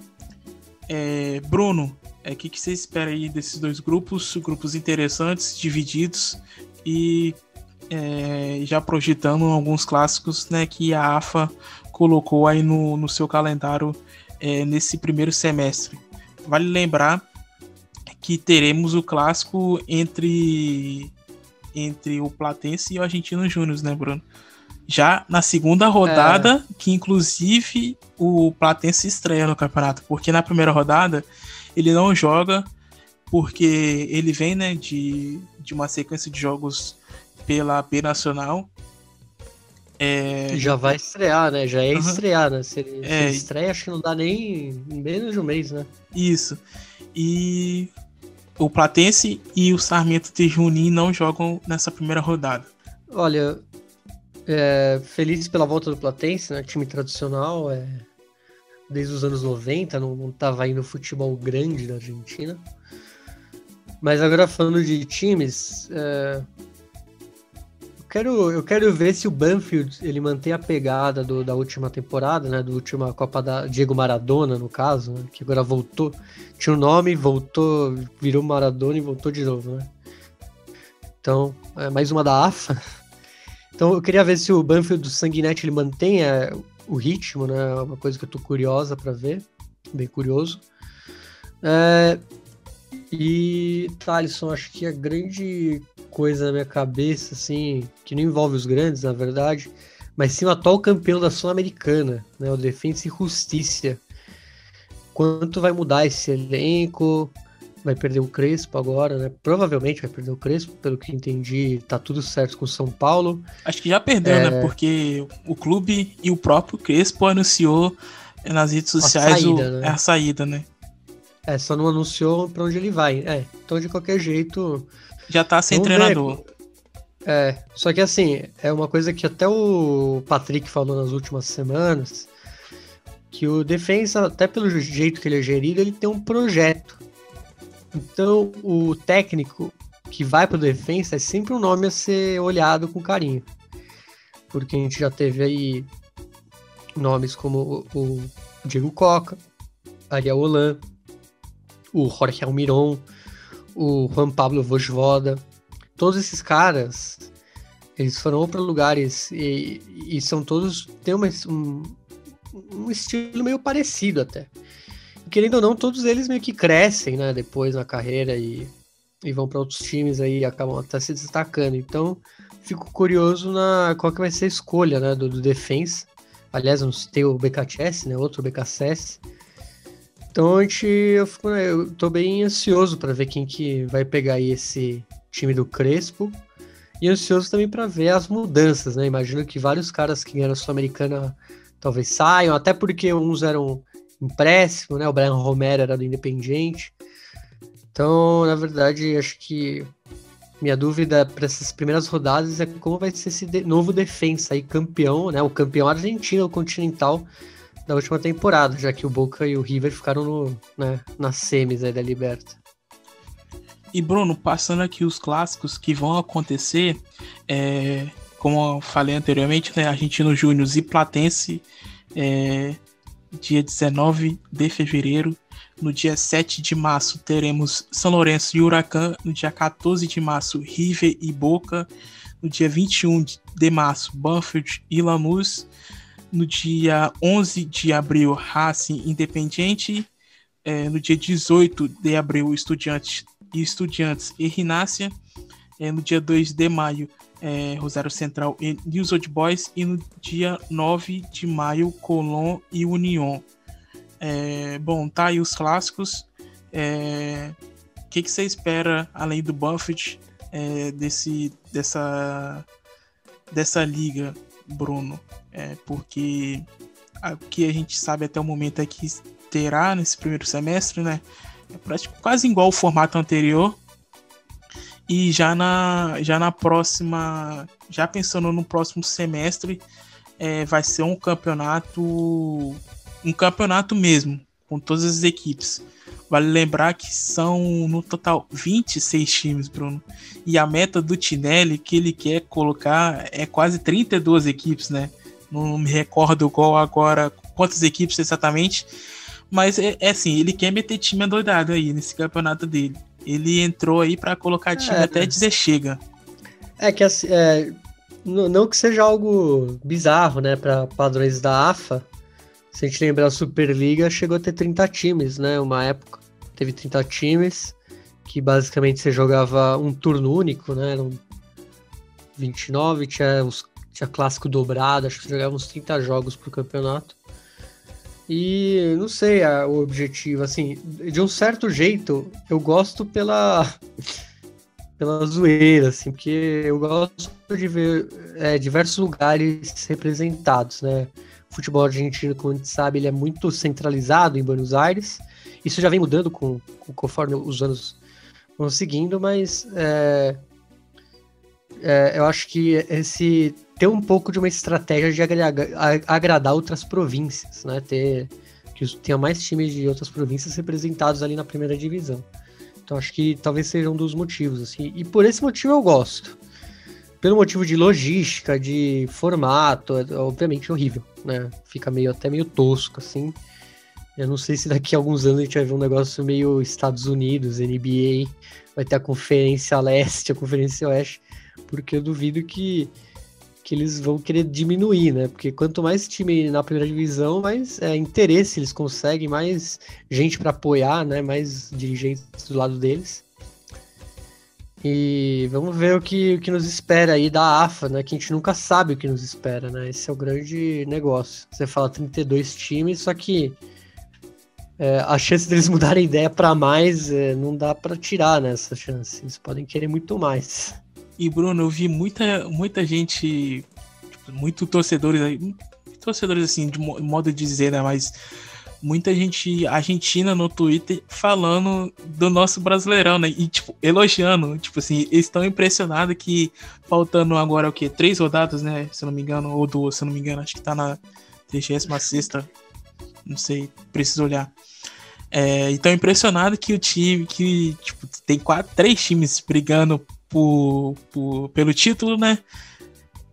É, Bruno, o é, que, que você espera aí desses dois grupos? Grupos interessantes, divididos e é, já projetando alguns clássicos né, que a AFA colocou aí no, no seu calendário é, nesse primeiro semestre. Vale lembrar que teremos o clássico entre entre o Platense e o Argentino Júnior, né, Bruno? Já na segunda rodada, é. que inclusive o Platense estreia no campeonato, porque na primeira rodada ele não joga porque ele vem né, de, de uma sequência de jogos pela B Nacional. É... Já vai estrear, né? Já é uhum. estrear, né? Se ele, é... se estreia, acho que não dá nem menos de um mês, né? Isso. E o Platense e o Sarmento de Junim não jogam nessa primeira rodada. Olha, é, feliz pela volta do Platense, né? Time tradicional, é, desde os anos 90, não, não tava indo futebol grande na Argentina. Mas agora falando de times, é, quero, eu quero ver se o Banfield ele mantém a pegada do, da última temporada, né? Do última Copa da Diego Maradona, no caso, né, que agora voltou tinha um nome, voltou, virou Maradona e voltou de novo, né? Então, é mais uma da AFA. Então, eu queria ver se o Banfield do Sanguinete ele mantém é, o ritmo, né? É uma coisa que eu tô curiosa para ver, bem curioso. É, e Thalisson, acho que a grande coisa na minha cabeça, assim, que não envolve os grandes, na verdade, mas sim o atual campeão da Sul-Americana, né? O Defensa e Justiça quanto vai mudar esse elenco. Vai perder o Crespo agora, né? Provavelmente vai perder o Crespo, pelo que entendi, tá tudo certo com o São Paulo. Acho que já perdeu, né? é... né? Porque o clube e o próprio Crespo anunciou nas redes sociais a saída, o... né? a saída, né? É, só não anunciou pra onde ele vai. É, então de qualquer jeito. Já tá sem treinador. Ver. É, só que assim, é uma coisa que até o Patrick falou nas últimas semanas que o defensa, até pelo jeito que ele é gerido, ele tem um projeto. Então, o técnico que vai para o defensa é sempre um nome a ser olhado com carinho. Porque a gente já teve aí nomes como o, Diego Coca, Ariel Holan, o Jorge Almiron, o Juan Pablo Vojvoda. Todos esses caras, eles foram para lugares e, e, são todos têm uma, um, um estilo meio parecido até. E, querendo ou não, todos eles meio que crescem, né, depois na carreira e, e vão para outros times aí e acabam até se destacando. Então, fico curioso na qual que vai ser a escolha, né, do, do. Aliás, não citei o BKTS, né, outro BKSS. Então, a gente, eu, fico, né, eu tô bem ansioso para ver quem que vai pegar aí esse time do Crespo. E ansioso também para ver as mudanças, né? Imagino que vários caras que a Sul-Americana talvez saiam, até porque uns eram empréstimo, né? O Brian Romero era do Independiente. Então, na verdade, acho que minha dúvida para essas primeiras rodadas é como vai ser esse de novo defensa aí, campeão, né? O campeão argentino, o continental da última temporada, já que o Boca e o River ficaram no, né, nas semis da Liberta. E Bruno, passando aqui os clássicos que vão acontecer, é, como eu falei anteriormente, né, Argentino Júnior e Platense, é, dia 19 de fevereiro. No dia 7 de março teremos São Lourenço e Huracan. No dia 14 de março, River e Boca. No dia 21 de março, Banfield e Lanús. No dia 11 de abril, Racing Independiente. É, no dia 18 de abril, Estudiantes e Estudiantes e Rinácia. É, no dia 2 de maio, é, Rosário Central e News Old Boys, e no dia 9 de maio, Colón e União. É, bom, tá aí os clássicos. O é, que, que você espera, além do Buffett, é, desse, dessa, dessa liga? Bruno, é porque o que a gente sabe até o momento é que terá nesse primeiro semestre, né? É quase igual o formato anterior. E já na, já na próxima, já pensando no próximo semestre, é, vai ser um campeonato, um campeonato mesmo, com todas as equipes. Vale lembrar que são no total 26 times, Bruno. E a meta do Tinelli que ele quer colocar é quase 32 equipes, né? Não me recordo qual agora, quantas equipes exatamente. Mas é, é assim, ele quer meter time adoidado aí nesse campeonato dele. Ele entrou aí para colocar time é, até dizer chega. É que assim, é, não que seja algo bizarro, né, para padrões da AFA, se a gente lembrar, a Superliga chegou a ter 30 times, né? Uma época teve 30 times, que basicamente você jogava um turno único, né? Eram 29, tinha, os, tinha clássico dobrado, acho que jogava uns 30 jogos pro campeonato. E não sei a, o objetivo, assim, de um certo jeito, eu gosto pela pela zoeira, assim, porque eu gosto de ver é, diversos lugares representados, né? Futebol argentino, como a gente sabe, ele é muito centralizado em Buenos Aires. Isso já vem mudando com, com conforme os anos vão seguindo, mas é, é, eu acho que esse ter um pouco de uma estratégia de agradar, agradar outras províncias, né? Ter que tenha mais times de outras províncias representados ali na primeira divisão. Então acho que talvez seja um dos motivos, assim. E por esse motivo eu gosto pelo motivo de logística, de formato, é obviamente horrível, né? Fica meio até meio tosco, assim. Eu não sei se daqui a alguns anos a gente vai ver um negócio meio Estados Unidos, NBA, vai ter a Conferência Leste, a Conferência Oeste, porque eu duvido que, que eles vão querer diminuir, né? Porque quanto mais time na primeira divisão, mais é, interesse eles conseguem, mais gente para apoiar, né? Mais dirigentes do lado deles. E vamos ver o que, o que nos espera aí da AFA, né? Que a gente nunca sabe o que nos espera, né? Esse é o grande negócio. Você fala 32 times, só que é, a chance deles mudarem ideia para mais é, não dá para tirar nessa né, chance. Eles podem querer muito mais. E Bruno, eu vi muita, muita gente, tipo, muito torcedores aí, torcedores assim, de modo de dizer, né? Mas muita gente argentina no Twitter falando do nosso brasileirão, né? E, tipo, elogiando. Tipo assim, eles estão impressionados que faltando agora o quê? Três rodadas, né? Se eu não me engano, ou duas, se eu não me engano, acho que tá na 36 Não sei, preciso olhar. É, então impressionado que o time, que tipo, tem quatro, três times brigando por, por, pelo título, né?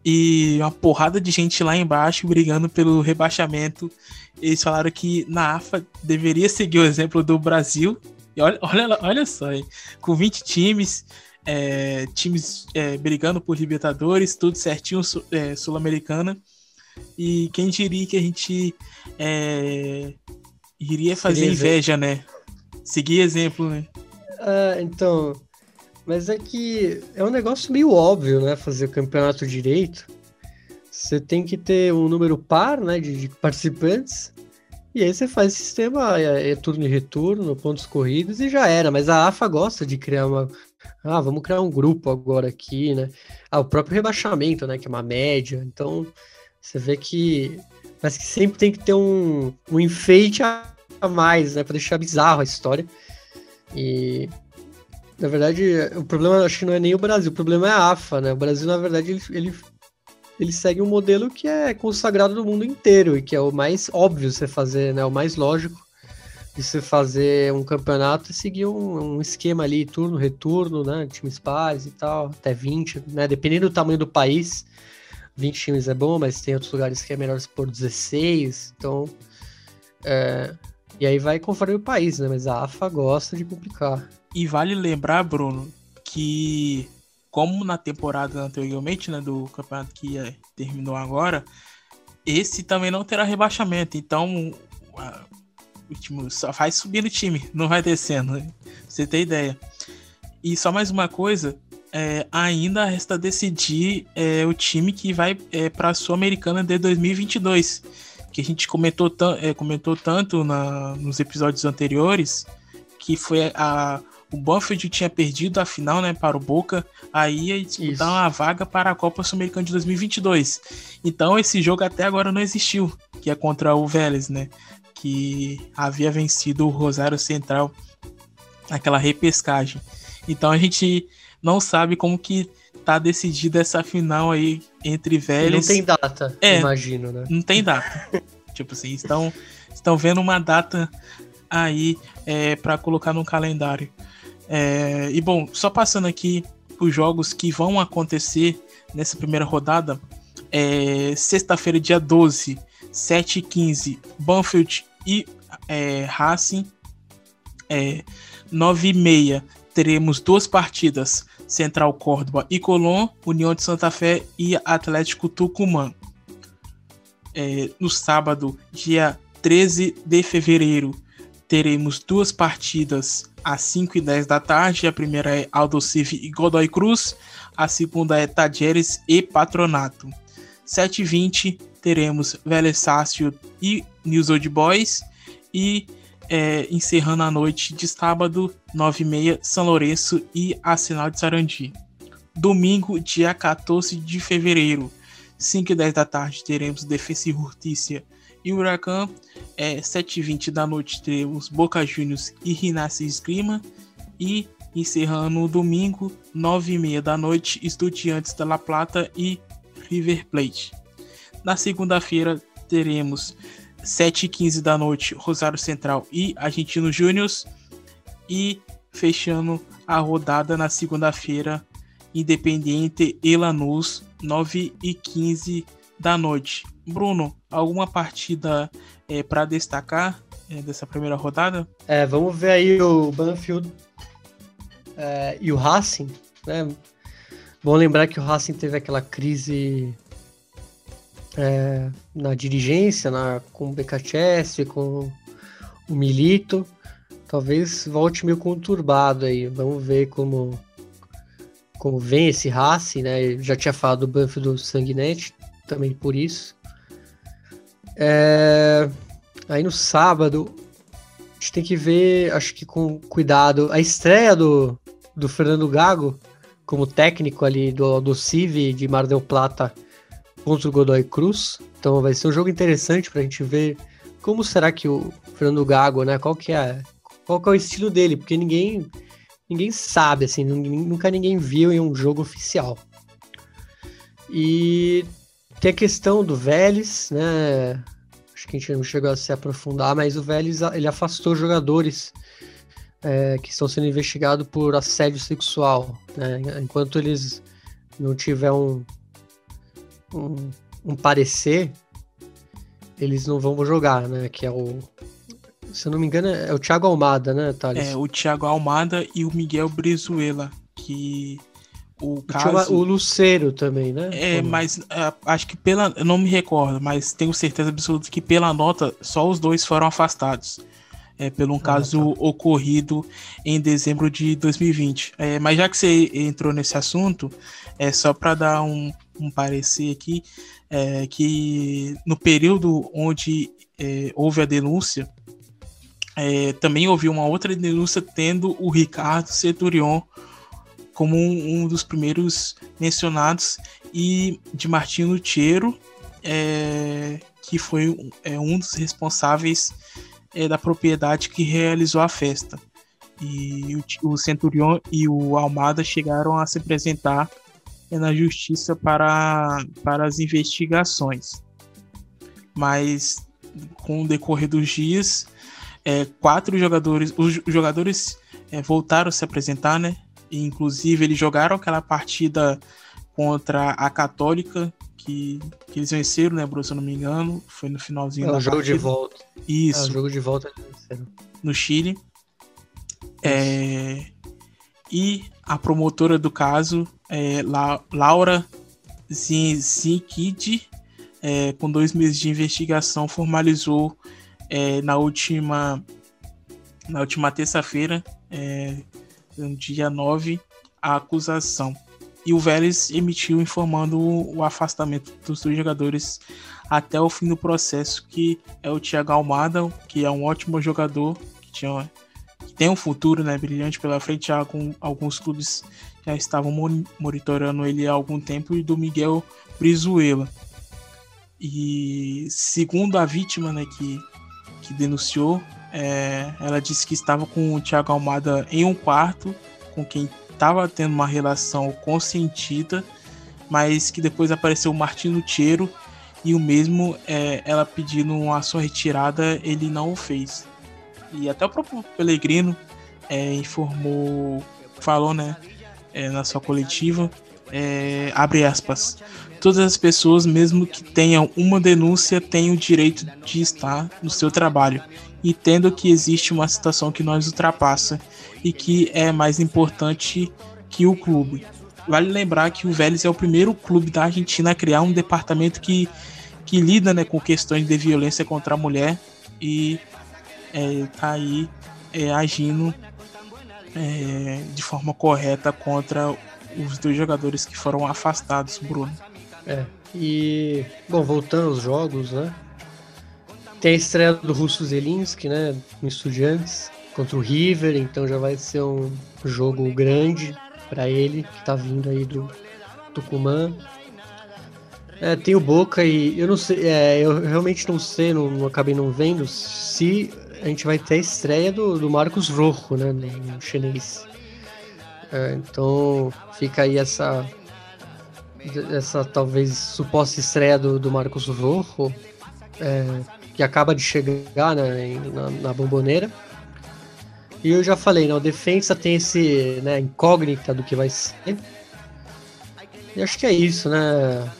E uma porrada de gente lá embaixo brigando pelo rebaixamento eles falaram que na AFA deveria seguir o exemplo do Brasil. E olha, olha, olha só, hein? com 20 times, é, times é, brigando por Libertadores, tudo certinho, é, Sul-Americana. E quem diria que a gente é, iria fazer inveja, né? Seguir exemplo, né? Ah, então. Mas é que é um negócio meio óbvio, né? Fazer o campeonato direito. Você tem que ter um número par né, de, de participantes e aí você faz sistema, é, é turno e retorno, pontos corridos e já era. Mas a AFA gosta de criar uma. Ah, vamos criar um grupo agora aqui, né? Ah, o próprio rebaixamento, né? Que é uma média. Então, você vê que. Mas que sempre tem que ter um, um enfeite a mais, né? Pra deixar bizarro a história. E. Na verdade, o problema acho que não é nem o Brasil, o problema é a AFA, né? O Brasil, na verdade, ele, ele ele segue um modelo que é consagrado no mundo inteiro e que é o mais óbvio você fazer, né? O mais lógico de você fazer um campeonato e seguir um, um esquema ali, turno, retorno, né? Times pares e tal, até 20, né? Dependendo do tamanho do país, 20 times é bom, mas tem outros lugares que é melhor por 16, então. É, e aí vai conforme o país, né? Mas a AFA gosta de complicar. E vale lembrar, Bruno, que como na temporada anteriormente, né, do campeonato que terminou agora, esse também não terá rebaixamento. Então, a, o time só vai subindo o time, não vai descendo. Né? Você tem ideia. E só mais uma coisa, é, ainda resta decidir é, o time que vai é, para a Sul-Americana de 2022, que a gente comentou, é, comentou tanto na, nos episódios anteriores, que foi a o Banfield tinha perdido a final, né, para o Boca, aí ia disputar Isso. uma vaga para a Copa Sul-Americana de 2022. Então esse jogo até agora não existiu, que é contra o Vélez, né, que havia vencido o Rosário Central naquela repescagem. Então a gente não sabe como que tá decidida essa final aí entre Vélez. Não tem data, é, imagino, né? Não tem data. tipo assim, estão, estão vendo uma data aí é, para colocar no calendário. É, e bom, só passando aqui os jogos que vão acontecer nessa primeira rodada. É, Sexta-feira, dia 12, 7h15, Banfield e é, Racing. É, 9h30 teremos duas partidas: Central Córdoba e Colón, União de Santa Fé e Atlético Tucumã. É, no sábado, dia 13 de fevereiro, teremos duas partidas às 5 e 10 da tarde. A primeira é Aldo Civi e Godoy Cruz. A segunda é Tajeres e Patronato. 7 e 20 teremos Vélez Sácio e News Old Boys. E é, encerrando a noite de sábado, 9 e meia, São Lourenço e Arsenal de Sarandi. Domingo, dia 14 de fevereiro, 5 e 10 da tarde, teremos Defesa e Hurtícia e Huracan. É, 7h20 da noite teremos Boca Juniors e Rinassi Esgrima. E encerrando o domingo, 9h30 da noite, Estudiantes da La Plata e River Plate. Na segunda-feira teremos 7h15 da noite, Rosário Central e Argentino Júnior. E fechando a rodada na segunda-feira, Independiente e Lanús, 9h15 da noite. Bruno, alguma partida é, para destacar é, dessa primeira rodada? É, vamos ver aí o Banfield é, e o Racing. Né? Bom lembrar que o Racing teve aquela crise é, na dirigência, na, com o BKCS, com o Milito. Talvez volte meio conturbado aí. Vamos ver como, como vem esse Racing, né? Eu já tinha falado do Banfield do Sanguinete, também por isso. É... Aí no sábado, a gente tem que ver, acho que com cuidado, a estreia do, do Fernando Gago como técnico ali do, do CIV de Mar del Plata contra o Godoy Cruz. Então vai ser um jogo interessante para a gente ver como será que o Fernando Gago, né? Qual que é, qual que é o estilo dele? Porque ninguém ninguém sabe assim, nunca ninguém viu em um jogo oficial. E tem a questão do Vélez, né? Acho que a gente não chegou a se aprofundar, mas o Vélez ele afastou jogadores é, que estão sendo investigados por assédio sexual. Né? Enquanto eles não tiver um, um, um, parecer, eles não vão jogar, né? Que é o. Se eu não me engano, é o Thiago Almada, né, Thales? É, o Thiago Almada e o Miguel Brizuela, que o caso. O Luceiro também, né? É, mas uh, acho que pela. Eu não me recordo, mas tenho certeza absoluta que pela nota só os dois foram afastados. É, pelo um ah, caso tá. ocorrido em dezembro de 2020. É, mas já que você entrou nesse assunto, é só para dar um, um, parecer aqui, é, que no período onde é, houve a denúncia, é, também houve uma outra denúncia tendo o Ricardo Centurion como um, um dos primeiros mencionados, e de Martino Tiero, é, que foi é, um dos responsáveis é, da propriedade que realizou a festa. E o, o Centurion e o Almada chegaram a se apresentar é, na justiça para, para as investigações. Mas com o decorrer dos dias, é, quatro jogadores, os jogadores é, voltaram a se apresentar, né? Inclusive, eles jogaram aquela partida contra a Católica, que, que eles venceram, né, Bruno? Se eu não me engano, foi no finalzinho é, da o jogo partida. de volta. Isso. É, o jogo de volta eles venceram. No Chile. É, e a promotora do caso, é, La, Laura Zinkid, é, com dois meses de investigação, formalizou é, na última na última terça-feira é, no dia 9, a acusação. E o Vélez emitiu informando o afastamento dos dois jogadores até o fim do processo, que é o Thiago Almada, que é um ótimo jogador, que tinha que tem um futuro né, brilhante pela frente, alguns clubes já estavam monitorando ele há algum tempo, e do Miguel Brizuela. E segundo a vítima né, que, que denunciou, é, ela disse que estava com o Thiago Almada em um quarto, com quem estava tendo uma relação consentida, mas que depois apareceu o Martino Tcheiro e o mesmo é, ela pedindo a sua retirada, ele não o fez. E até o próprio Pellegrino é, informou, falou, né, é, na sua coletiva, é, abre aspas, todas as pessoas, mesmo que tenham uma denúncia, têm o direito de estar no seu trabalho, e tendo que existe uma situação que nós ultrapassa e que é mais importante que o clube. Vale lembrar que o Vélez é o primeiro clube da Argentina a criar um departamento que, que lida né, com questões de violência contra a mulher e é, tá aí é, agindo é, de forma correta contra os dois jogadores que foram afastados, Bruno. É, e bom, voltando aos jogos, né? Tem a estreia do Russo Zelinski, né? Em Estudiantes contra o River, então já vai ser um jogo grande para ele, que tá vindo aí do Tucumã. É, tem o Boca e eu não sei, é, eu realmente não sei, não, não, acabei não vendo se a gente vai ter a estreia do, do Marcos Rojo, né, no chinês. É, então fica aí essa essa talvez suposta estreia do, do Marcos Rojo, é, que acaba de chegar né, na, na bomboneira. E eu já falei, né, o defensa tem esse né, incógnita do que vai ser. E acho que é isso, né?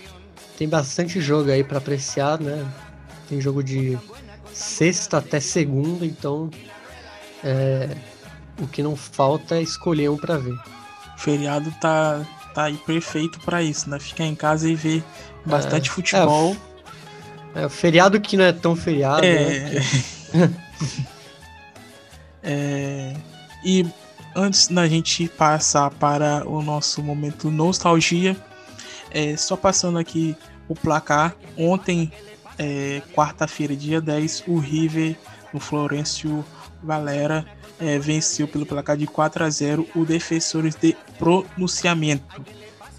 Tem bastante jogo aí para apreciar, né? Tem jogo de sexta até segunda, então é, o que não falta é escolher um para ver. O feriado tá, tá aí perfeito para isso, né? Ficar em casa e ver bastante é, futebol. É, é, feriado que não é tão feriado, é... né? é... E antes da gente passar para o nosso momento nostalgia, é, só passando aqui o placar. Ontem é, quarta-feira, dia 10, o River, no Florencio Valera, é, venceu pelo placar de 4 a 0 o Defensores de Pronunciamento,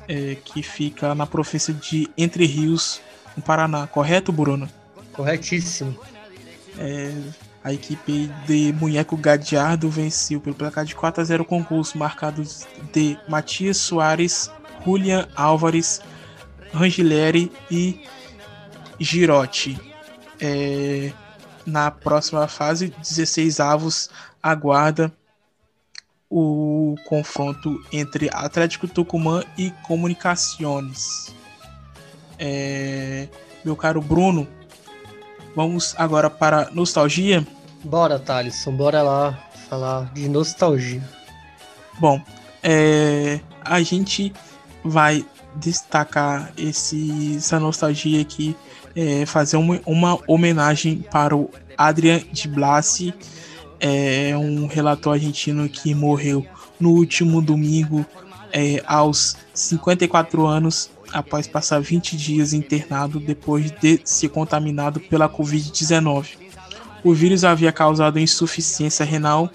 é, que fica na província de Entre Rios, no Paraná. Correto, Bruno? Corretíssimo. É, a equipe de Munheco Gadiardo venceu pelo placar de 4 a 0 com gols marcados de Matias Soares, Julian Álvares, Rangileri e Girotti. É, na próxima fase, 16 avos aguarda o confronto entre Atlético Tucumã e Comunicações. É, meu caro Bruno, vamos agora para nostalgia. Bora, Thaleson, bora lá falar de nostalgia. Bom, é, a gente vai destacar esse, essa nostalgia aqui, é, fazer uma, uma, homenagem para o Adrian de Blasi, é, um relator argentino que morreu no último domingo é, aos 54 anos, após passar 20 dias internado depois de ser contaminado pela Covid-19. O vírus havia causado insuficiência renal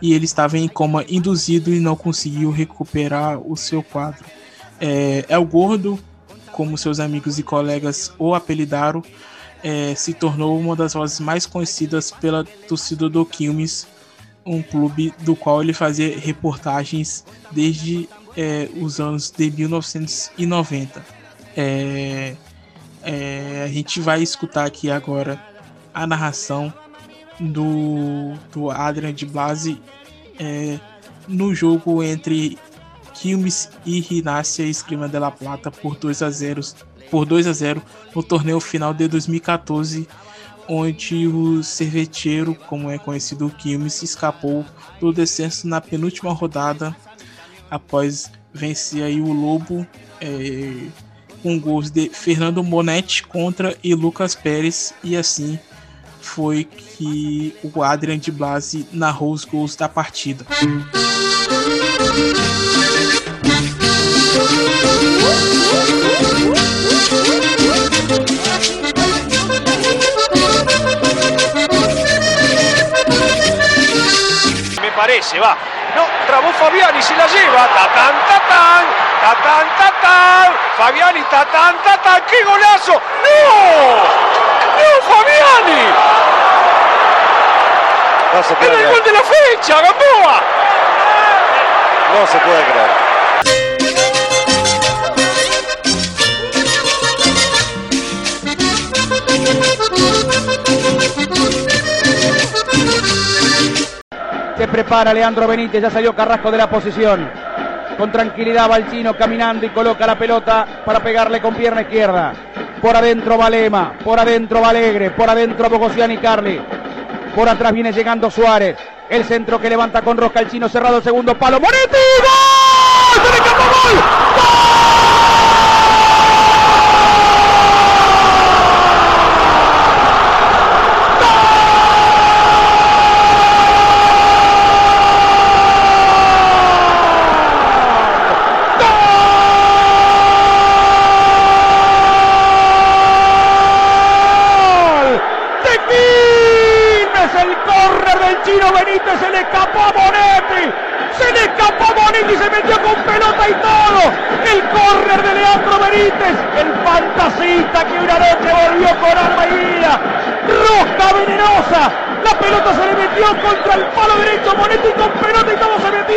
e ele estava em coma induzido e não conseguiu recuperar o seu quadro. É, El Gordo, como seus amigos e colegas o apelidaram, é, se tornou uma das vozes mais conhecidas pela torcida do Quilmes, um clube do qual ele fazia reportagens desde é, os anos de 1990. É, é, a gente vai escutar aqui agora a narração do, do Adrian de Blasi é, no jogo entre Quilmes e Rinácia Esgrima de la Plata por 2 a 0 por 2 a 0 no torneio final de 2014, onde o Cerveteiro, como é conhecido o Quilmes, escapou do descenso na penúltima rodada após vencer aí o Lobo é, com gols de Fernando Monetti contra e Lucas Pérez e assim foi que o Adrian de Blasi narrou os gols da partida. Aparece, va. No, trabó Fabiani, se la lleva. Tatán, tatán. Tatán, tatán. Fabiani, tatán, tatán. ¡Qué golazo! ¡No! ¡No, Fabiani! No se puede ¡Era el creer. gol de la fecha, Gamboa! No se puede creer. Se prepara Leandro Benítez, ya salió Carrasco de la posición. Con tranquilidad va el chino caminando y coloca la pelota para pegarle con pierna izquierda. Por adentro va Lema, por adentro va Alegre, por adentro Bogosian y Carli. Por atrás viene llegando Suárez. El centro que levanta con Rosca el chino cerrado el segundo palo. ¡Moretti! ¡Gol! ¡Se le! ¡Gol! ¡De Quilmes! El córner del chino Benítez se le escapó a Monetti. Se le escapó a Monetti y se metió con pelota y todo. El córner de Leandro Benítez. El fantasista que una noche volvió con alma y vida. Rosca venenosa. La pelota se le metió contra el palo derecho. Monetti con pelota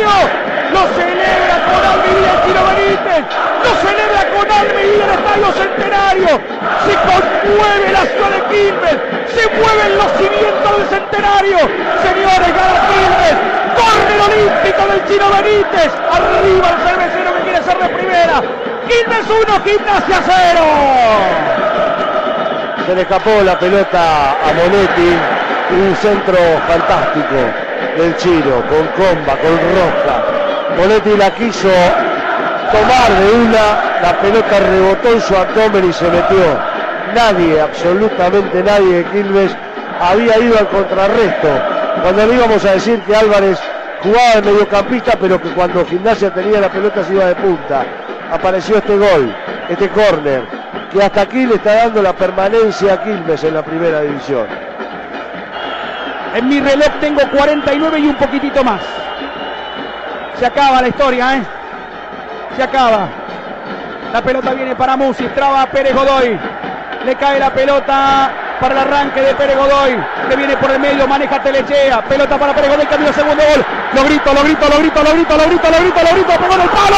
metió. Lo celebra con alma y vida el chino Benítez. Lo celebra con alma el Estadio Centenario. Se conmueve la ciudad de Quilmes. Se mueven los cimientos del Centenario. Señores, gana Quilmes. Córner olímpico del chino Benítez. Arriba el cervecero que quiere ser de primera. Quilmes 1, Gimnasia 0. Se le escapó la pelota a Monetti. Un centro fantástico del Chino, con comba, con rosca. Monetti la quiso tomar de una, la pelota rebotó en su abdomen y se metió. Nadie, absolutamente nadie de Quilmes había ido al contrarresto. Cuando le íbamos a decir que Álvarez jugaba de mediocampista, pero que cuando Gimnasia tenía la pelota se iba de punta. Apareció este gol, este córner, que hasta aquí le está dando la permanencia a Quilmes en la primera división. En mi reloj tengo 49 y un poquitito más. Se acaba la historia, ¿eh? Se acaba. La pelota viene para Musi, traba Pérez Godoy. Le cae la pelota para el arranque de Pérez Godoy. Le viene por el medio, maneja Telechea. Pelota para Pérez Godoy, camino segundo gol. Lo grito, lo grito, lo grito, lo grito, lo grito, lo grito, lo grito. Pegó en el palo.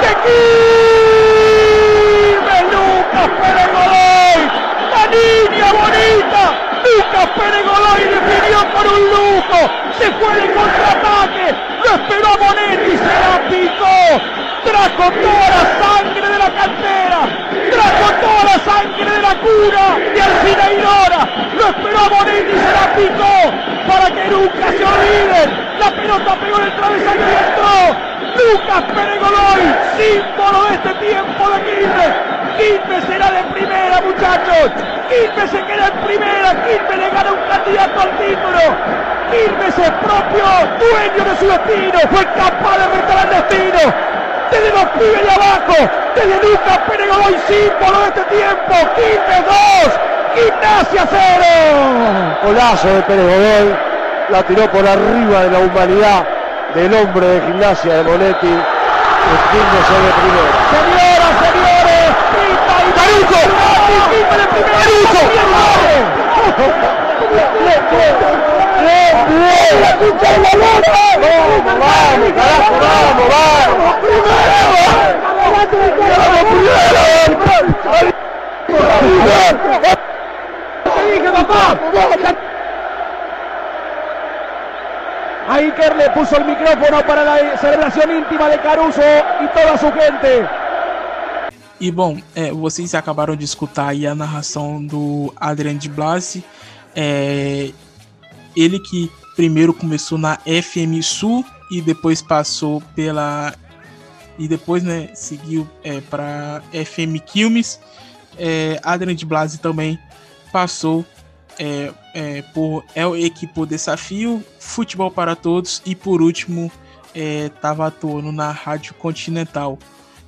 ¡De Quilmes! ¡Lucas Pérez Godoy! ¡La niña bonita! ¡Lucas Pérez Godoy definió por un lujo! ¡Se fue de contraataque! ¡Lo esperó a Monetti! ¡Se la picó! ¡Trajo toda la sangre de la cantera! ¡Trajo toda la sangre de la cura! ¡De Alcina Ignora! ¡Lo esperó a Monetti! ¡Se la picó! ¡Para que nunca se olviden! ¡La pelota pegó en el travesaño y entró! Lucas Pérez Godoy, símbolo de este tiempo de Quilmes. Quilmes será de primera, muchachos. Quilmes se queda en primera. Quilmes le gana un candidato al título. Quilmes es propio dueño de su destino. Fue capaz de retar al destino. Desde los pibes de abajo. Desde Lucas Pérez Godoy, símbolo de este tiempo. Quilmes 2. Gimnasia 0. Golazo de Pérez Godoy, la tiró por arriba de la humanidad del hombre de gimnasia de Monetti. El Quilmes es de primera. Señoras, señores, Pita y Maruco, Quilmes de A Iker le puso el micrófono para la celebración íntima de Caruso y toda su gente. E bom, é, vocês acabaram de escutar aí a narração do Adrian de Blasi. É, ele que primeiro começou na FM Sul e depois passou pela. E depois né, seguiu é, para FM Quilmes. é, Adrian de Blasi também passou é, é, por El Equipo Desafio, Futebol para Todos e por último estava é, atuando na Rádio Continental.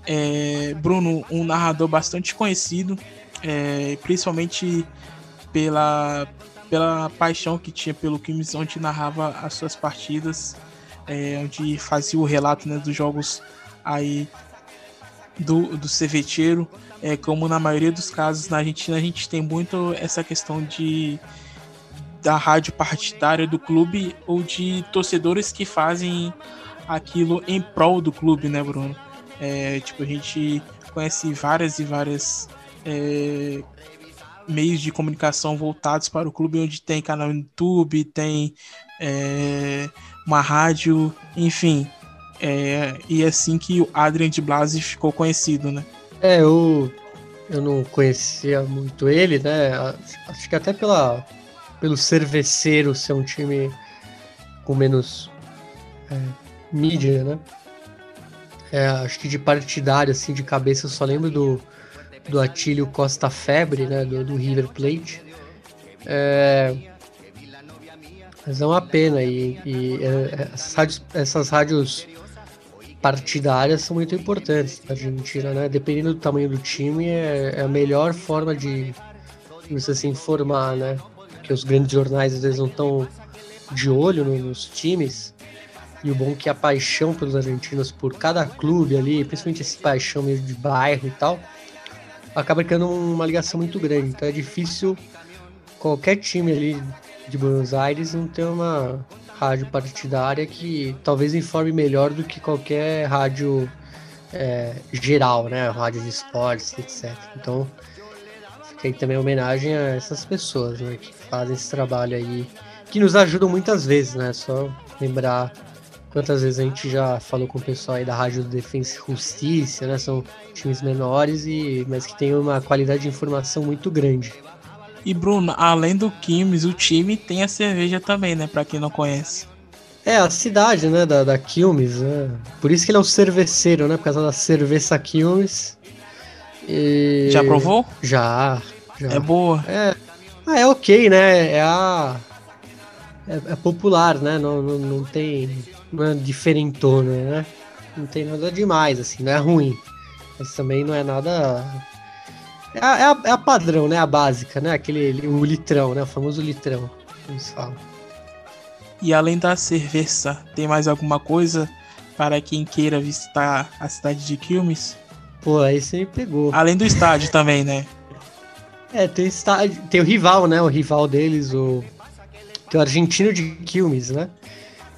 É, Bruno, um narrador bastante conhecido, é, principalmente pela, pela paixão que tinha pelo Kimes, onde narrava as suas partidas, onde fazia o relato né, dos jogos aí do, do cerveteiro. É, como na maioria dos casos na Argentina, a gente tem muito essa questão de da rádio partidária do clube ou de torcedores que fazem aquilo em prol do clube, né, Bruno? É, tipo, a gente conhece várias e várias é, meios de comunicação voltados para o clube, onde tem canal no YouTube, tem é, uma rádio, enfim. É, e é assim que o Adrian de Blasi ficou conhecido, né? É, eu, eu não conhecia muito ele, né? Acho que até pela, pelo Cerveceiro ser um time com menos é, mídia, né? É, acho que de partidário, assim, de cabeça, eu só lembro do, do Atílio Costa Febre, né? Do, do River Plate. É, mas é uma pena. E, e é, essas rádios, essas rádios partidárias são muito importantes na Argentina, né? Dependendo do tamanho do time, é, é a melhor forma de, de você se informar, né? Porque os grandes jornais às vezes não estão de olho nos times. E o bom é que a paixão pelos argentinos por cada clube ali, principalmente esse paixão mesmo de bairro e tal, acaba criando uma ligação muito grande. Então é difícil qualquer time ali de Buenos Aires não ter uma rádio partidária que talvez informe melhor do que qualquer rádio é, geral, né? Rádio de esportes, etc. Então, fica aí também homenagem a essas pessoas, né? Que fazem esse trabalho aí, que nos ajudam muitas vezes, né? Só lembrar quantas vezes a gente já falou com o pessoal aí da Rádio Defensa e Justiça, né? São times menores, e mas que tem uma qualidade de informação muito grande. E Bruno, além do Quilmes, o time tem a cerveja também, né? Pra quem não conhece. É, a cidade, né, da, da Quilmes, né? Por isso que ele é o cerveceiro, né? Por causa da cerveja Quilmes. E... Já provou? Já, já. É boa. É, ah, é ok, né? É a... É, é popular, né? Não, não, não tem... Não é diferentona, né? Não tem nada demais, assim, não é ruim. Mas também não é nada é a, é a, é a padrão, né? A básica, né? Aquele o litrão, né? O famoso litrão. Eles falam. E além da cerveja, tem mais alguma coisa para quem queira visitar a cidade de Quilmes? Pô, aí você me pegou. Além do estádio também, né? É, tem estádio, tem o rival, né? O rival deles, o tem o argentino de Quilmes, né?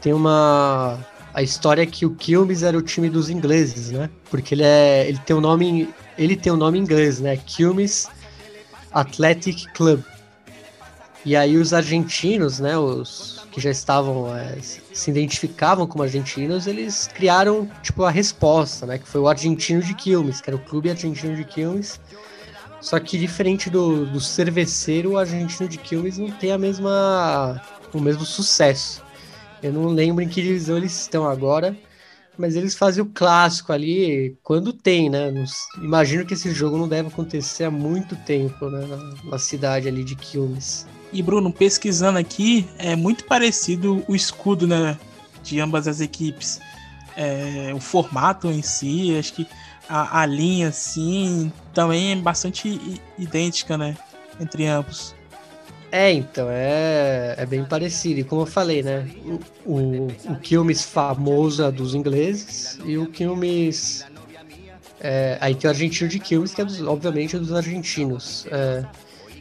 Tem uma a história que o Quilmes era o time dos ingleses, né? Porque ele é ele tem o um nome ele tem o um nome inglês, né? Quilmes Athletic Club. E aí os argentinos, né, os que já estavam é, se identificavam como argentinos, eles criaram tipo a resposta, né, que foi o argentino de Quilmes, que era o clube argentino de Quilmes. Só que diferente do, do cerveceiro, o argentino de Quilmes não tem a mesma o mesmo sucesso. Eu não lembro em que divisão eles estão agora, mas eles fazem o clássico ali quando tem, né? Imagino que esse jogo não deve acontecer há muito tempo, né? Na, na cidade ali de Quilmes. E Bruno, pesquisando aqui, é muito parecido o escudo, né? De ambas as equipes. É, o formato em si, acho que a, a linha, assim, também é bastante idêntica, né? Entre ambos. É, então, é, é bem parecido. E como eu falei, né? O, o, o Quilmes famoso é dos ingleses e o Quilmes. É, aí tem o argentino de Quilmes, que é dos, obviamente é dos argentinos. É,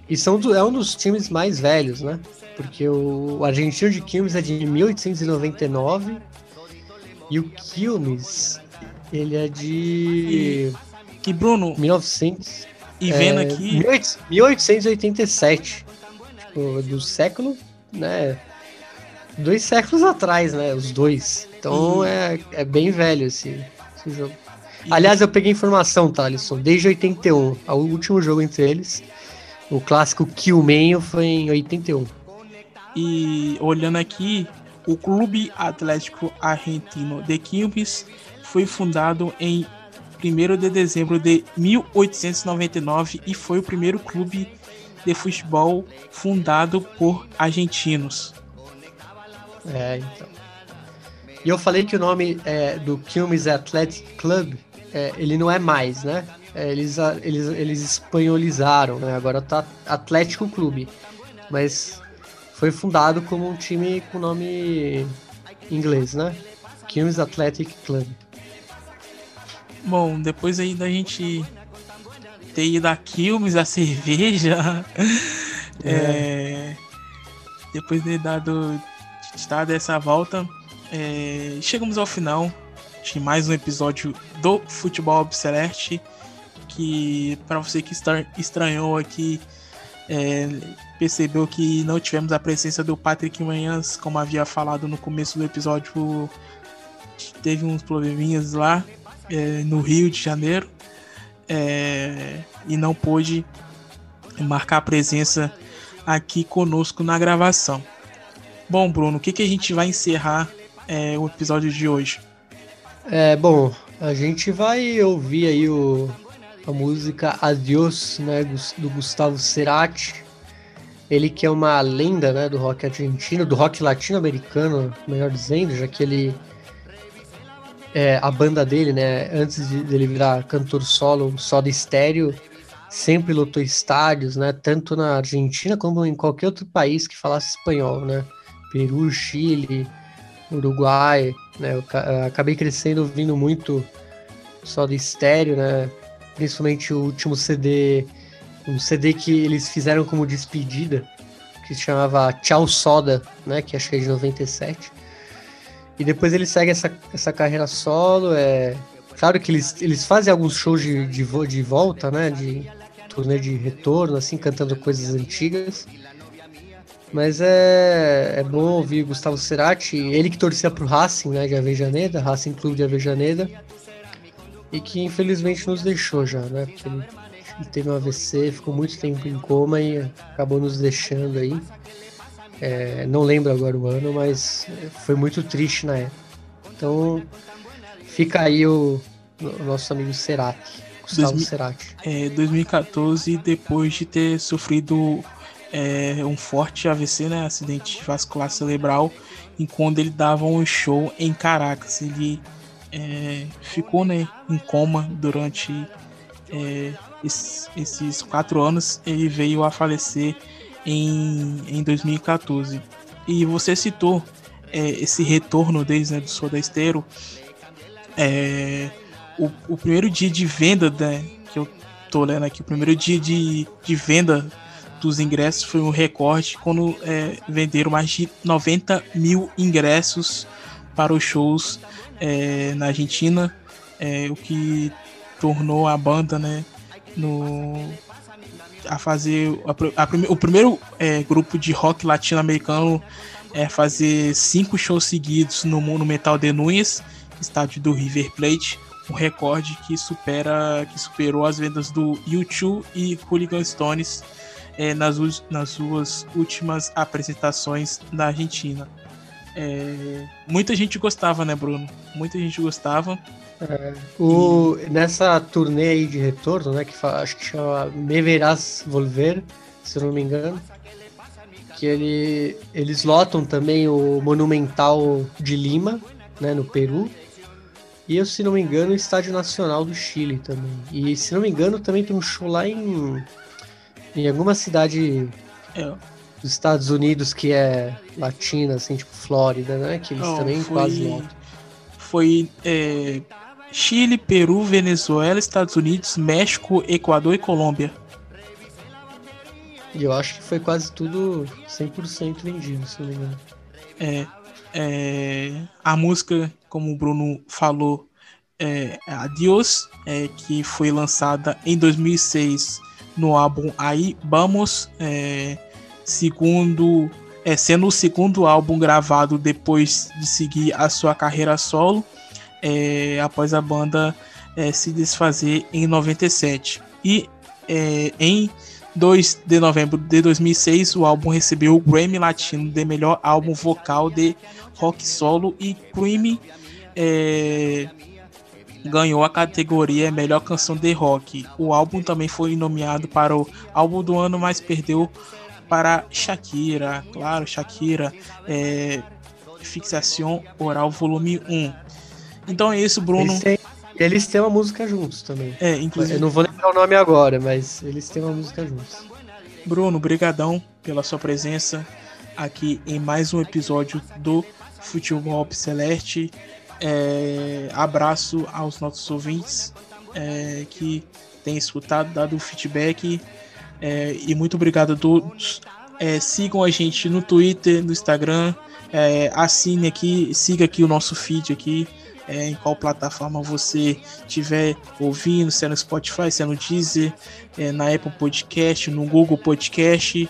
e são do, é um dos times mais velhos, né? Porque o, o argentino de Quilmes é de 1899 e o Quilmes ele é de. E, e Bruno. 1900. E vendo é, aqui. 1887 do século, né? Dois séculos atrás, né? Os dois. Então é, é bem velho esse, esse jogo. Aliás, eu peguei informação, tá, Alisson? Desde 81. O último jogo entre eles, o clássico Killman foi em 81. E olhando aqui, o Clube Atlético Argentino de Quilmes foi fundado em 1 de dezembro de 1899 e foi o primeiro clube de futebol fundado por argentinos. É, então. E eu falei que o nome é, do Quilmes Athletic Club, é, ele não é mais, né? É, eles, eles, eles espanholizaram, né? Agora tá Atlético Clube. Mas foi fundado como um time com nome inglês, né? Quilmes Athletic Club. Bom, depois aí da gente ter ido a Quilmes, a cerveja, é. É, depois de dado de dado essa volta, é, chegamos ao final de mais um episódio do Futebol Obseleste. Que para você que estranhou aqui, é, percebeu que não tivemos a presença do Patrick Manhãs, como havia falado no começo do episódio, teve uns probleminhas lá é, no Rio de Janeiro é, e não pôde marcar presença aqui conosco na gravação. Bom, Bruno, o que, que a gente vai encerrar é, o episódio de hoje? É, bom, a gente vai ouvir aí o, a música Adiós, né, do Gustavo Cerati. Ele que é uma lenda, né, do rock argentino, do rock latino-americano, melhor dizendo, já que ele é, a banda dele, né, antes de ele virar cantor solo, só de estéreo, sempre lotou estádios, né, tanto na Argentina como em qualquer outro país que falasse espanhol, né, Peru, Chile, Uruguai, né? Eu acabei crescendo ouvindo muito só de estéreo, né? Principalmente o último CD, um CD que eles fizeram como despedida, que se chamava Tchau Soda, né? Que acho que é de 97. E depois ele segue essa, essa carreira solo. É... Claro que eles, eles fazem alguns shows de, de, de volta, né? De turnê de retorno, assim, cantando coisas antigas. Mas é, é bom ouvir Gustavo Cerati, ele que torcia pro Racing, né, de Avejaneda, Racing Clube de Avejaneda, e que infelizmente nos deixou já, né, porque ele, teve um AVC, ficou muito tempo em coma e acabou nos deixando aí. É, não lembro agora o ano, mas foi muito triste na época. Então, fica aí o, o nosso amigo Cerati, Gustavo 2000, Cerati. É, 2014, depois de ter sofrido é, um forte AVC, né, acidente vascular cerebral, e quando ele dava um show em Caracas, ele é, ficou né, em coma durante é, esses, esses, quatro anos. Ele veio a falecer em, em 2014. E você citou é, esse retorno desde né, do Soda Esteiro. É, o, o, primeiro dia de venda, né, que eu tô lendo aqui, o primeiro dia de, de venda dos ingressos foi um recorde quando é, venderam mais de 90 mil ingressos para os shows é, na Argentina, é, o que tornou a banda né, no, a fazer a, a, o primeiro é, grupo de rock latino-americano é fazer cinco shows seguidos no Monumental de Núñez, estádio do River Plate, um recorde que supera que superou as vendas do U2 e Hooligan Stones é, nas, nas suas últimas apresentações na Argentina. É, muita gente gostava, né, Bruno? Muita gente gostava. É, o. Nessa turnê aí de retorno, né, que acho que chama Me Verás Volver, se eu não me engano, que ele, eles lotam também o Monumental de Lima, né, no Peru, e, se não me engano, o Estádio Nacional do Chile também. E, se não me engano, também tem um show lá em em alguma cidade é. dos Estados Unidos que é latina, assim, tipo Flórida, né? Que eles Não, também foi, quase lotam. Foi é, Chile, Peru, Venezuela, Estados Unidos, México, Equador e Colômbia. E eu acho que foi quase tudo 100% vendido, se não me engano. É, é, a música, como o Bruno falou, é Adios, é, que foi lançada em 2006 no álbum Aí Vamos, é, segundo, é, sendo o segundo álbum gravado depois de seguir a sua carreira solo, é, após a banda é, se desfazer em 97. E é, em 2 de novembro de 2006, o álbum recebeu o Grammy Latino de melhor álbum vocal de rock solo e Creamy é, ganhou a categoria Melhor Canção de Rock. O álbum também foi nomeado para o álbum do ano, mas perdeu para Shakira. Claro, Shakira, é, Fixação Oral Volume 1. Então é isso, Bruno. Eles têm, eles têm uma música juntos também. É, inclusive. Eu não vou lembrar o nome agora, mas eles têm uma música juntos. Bruno, brigadão pela sua presença aqui em mais um episódio do Futebol Celeste. É, abraço aos nossos ouvintes é, que têm escutado, dado o feedback. É, e muito obrigado a todos. É, sigam a gente no Twitter, no Instagram. É, assine aqui, siga aqui o nosso feed aqui. É, em qual plataforma você estiver ouvindo, se é no Spotify, se é no Deezer, é, na Apple Podcast, no Google Podcast,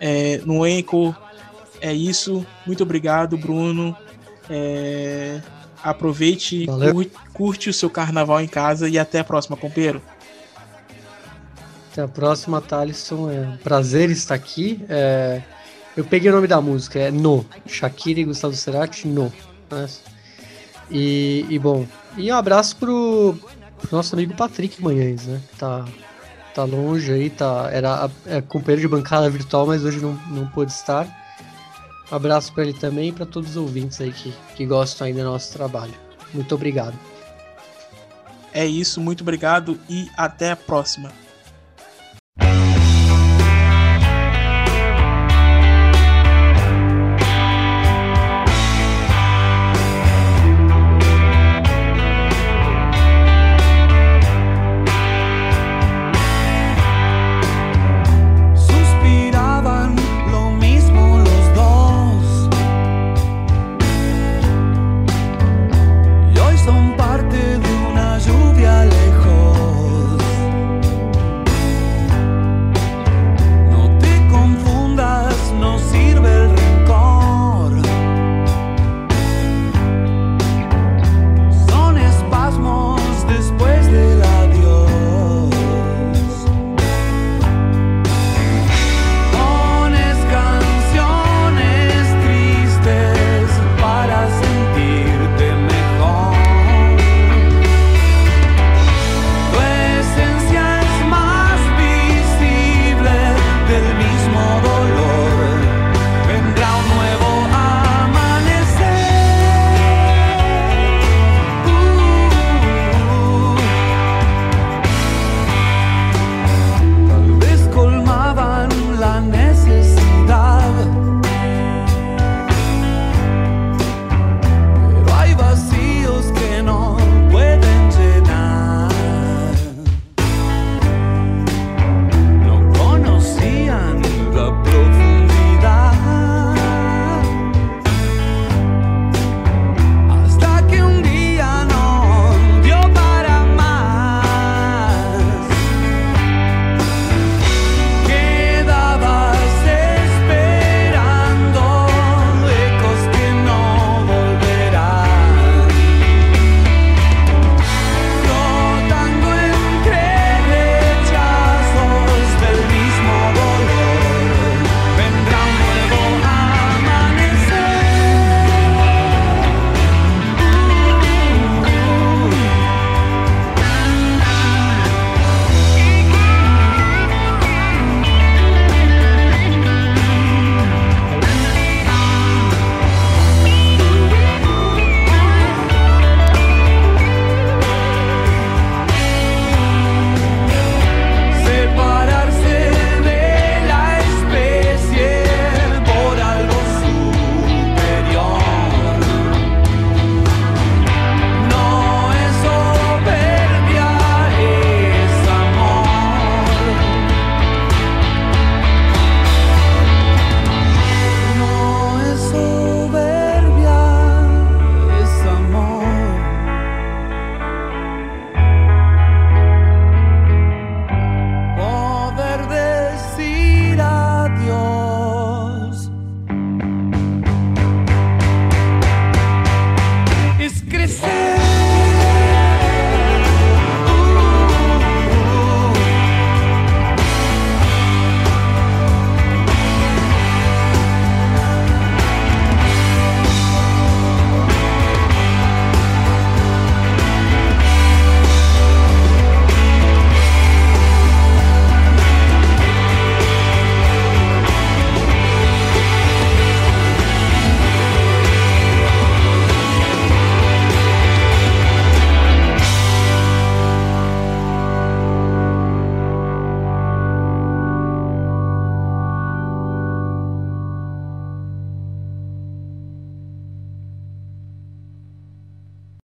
é, no Anchor. É isso. Muito obrigado, Bruno. É, aproveite, curte, curte, o seu carnaval em casa e até a próxima, companheiro. Até a próxima, Thalisson. É um prazer estar aqui. É, eu peguei o nome da música, é No. Shakira e Gustavo Cerati, No. Né? E, e, bom, e um abraço pro, pro nosso amigo Patrick Manhães, né? Tá, tá longe aí, tá, era é, companheiro de bancada virtual, mas hoje não, não pôde estar. Um abraço para ele também e para todos os ouvintes aí que, que gostam ainda do nosso trabalho. Muito obrigado. É isso, muito obrigado e até a próxima.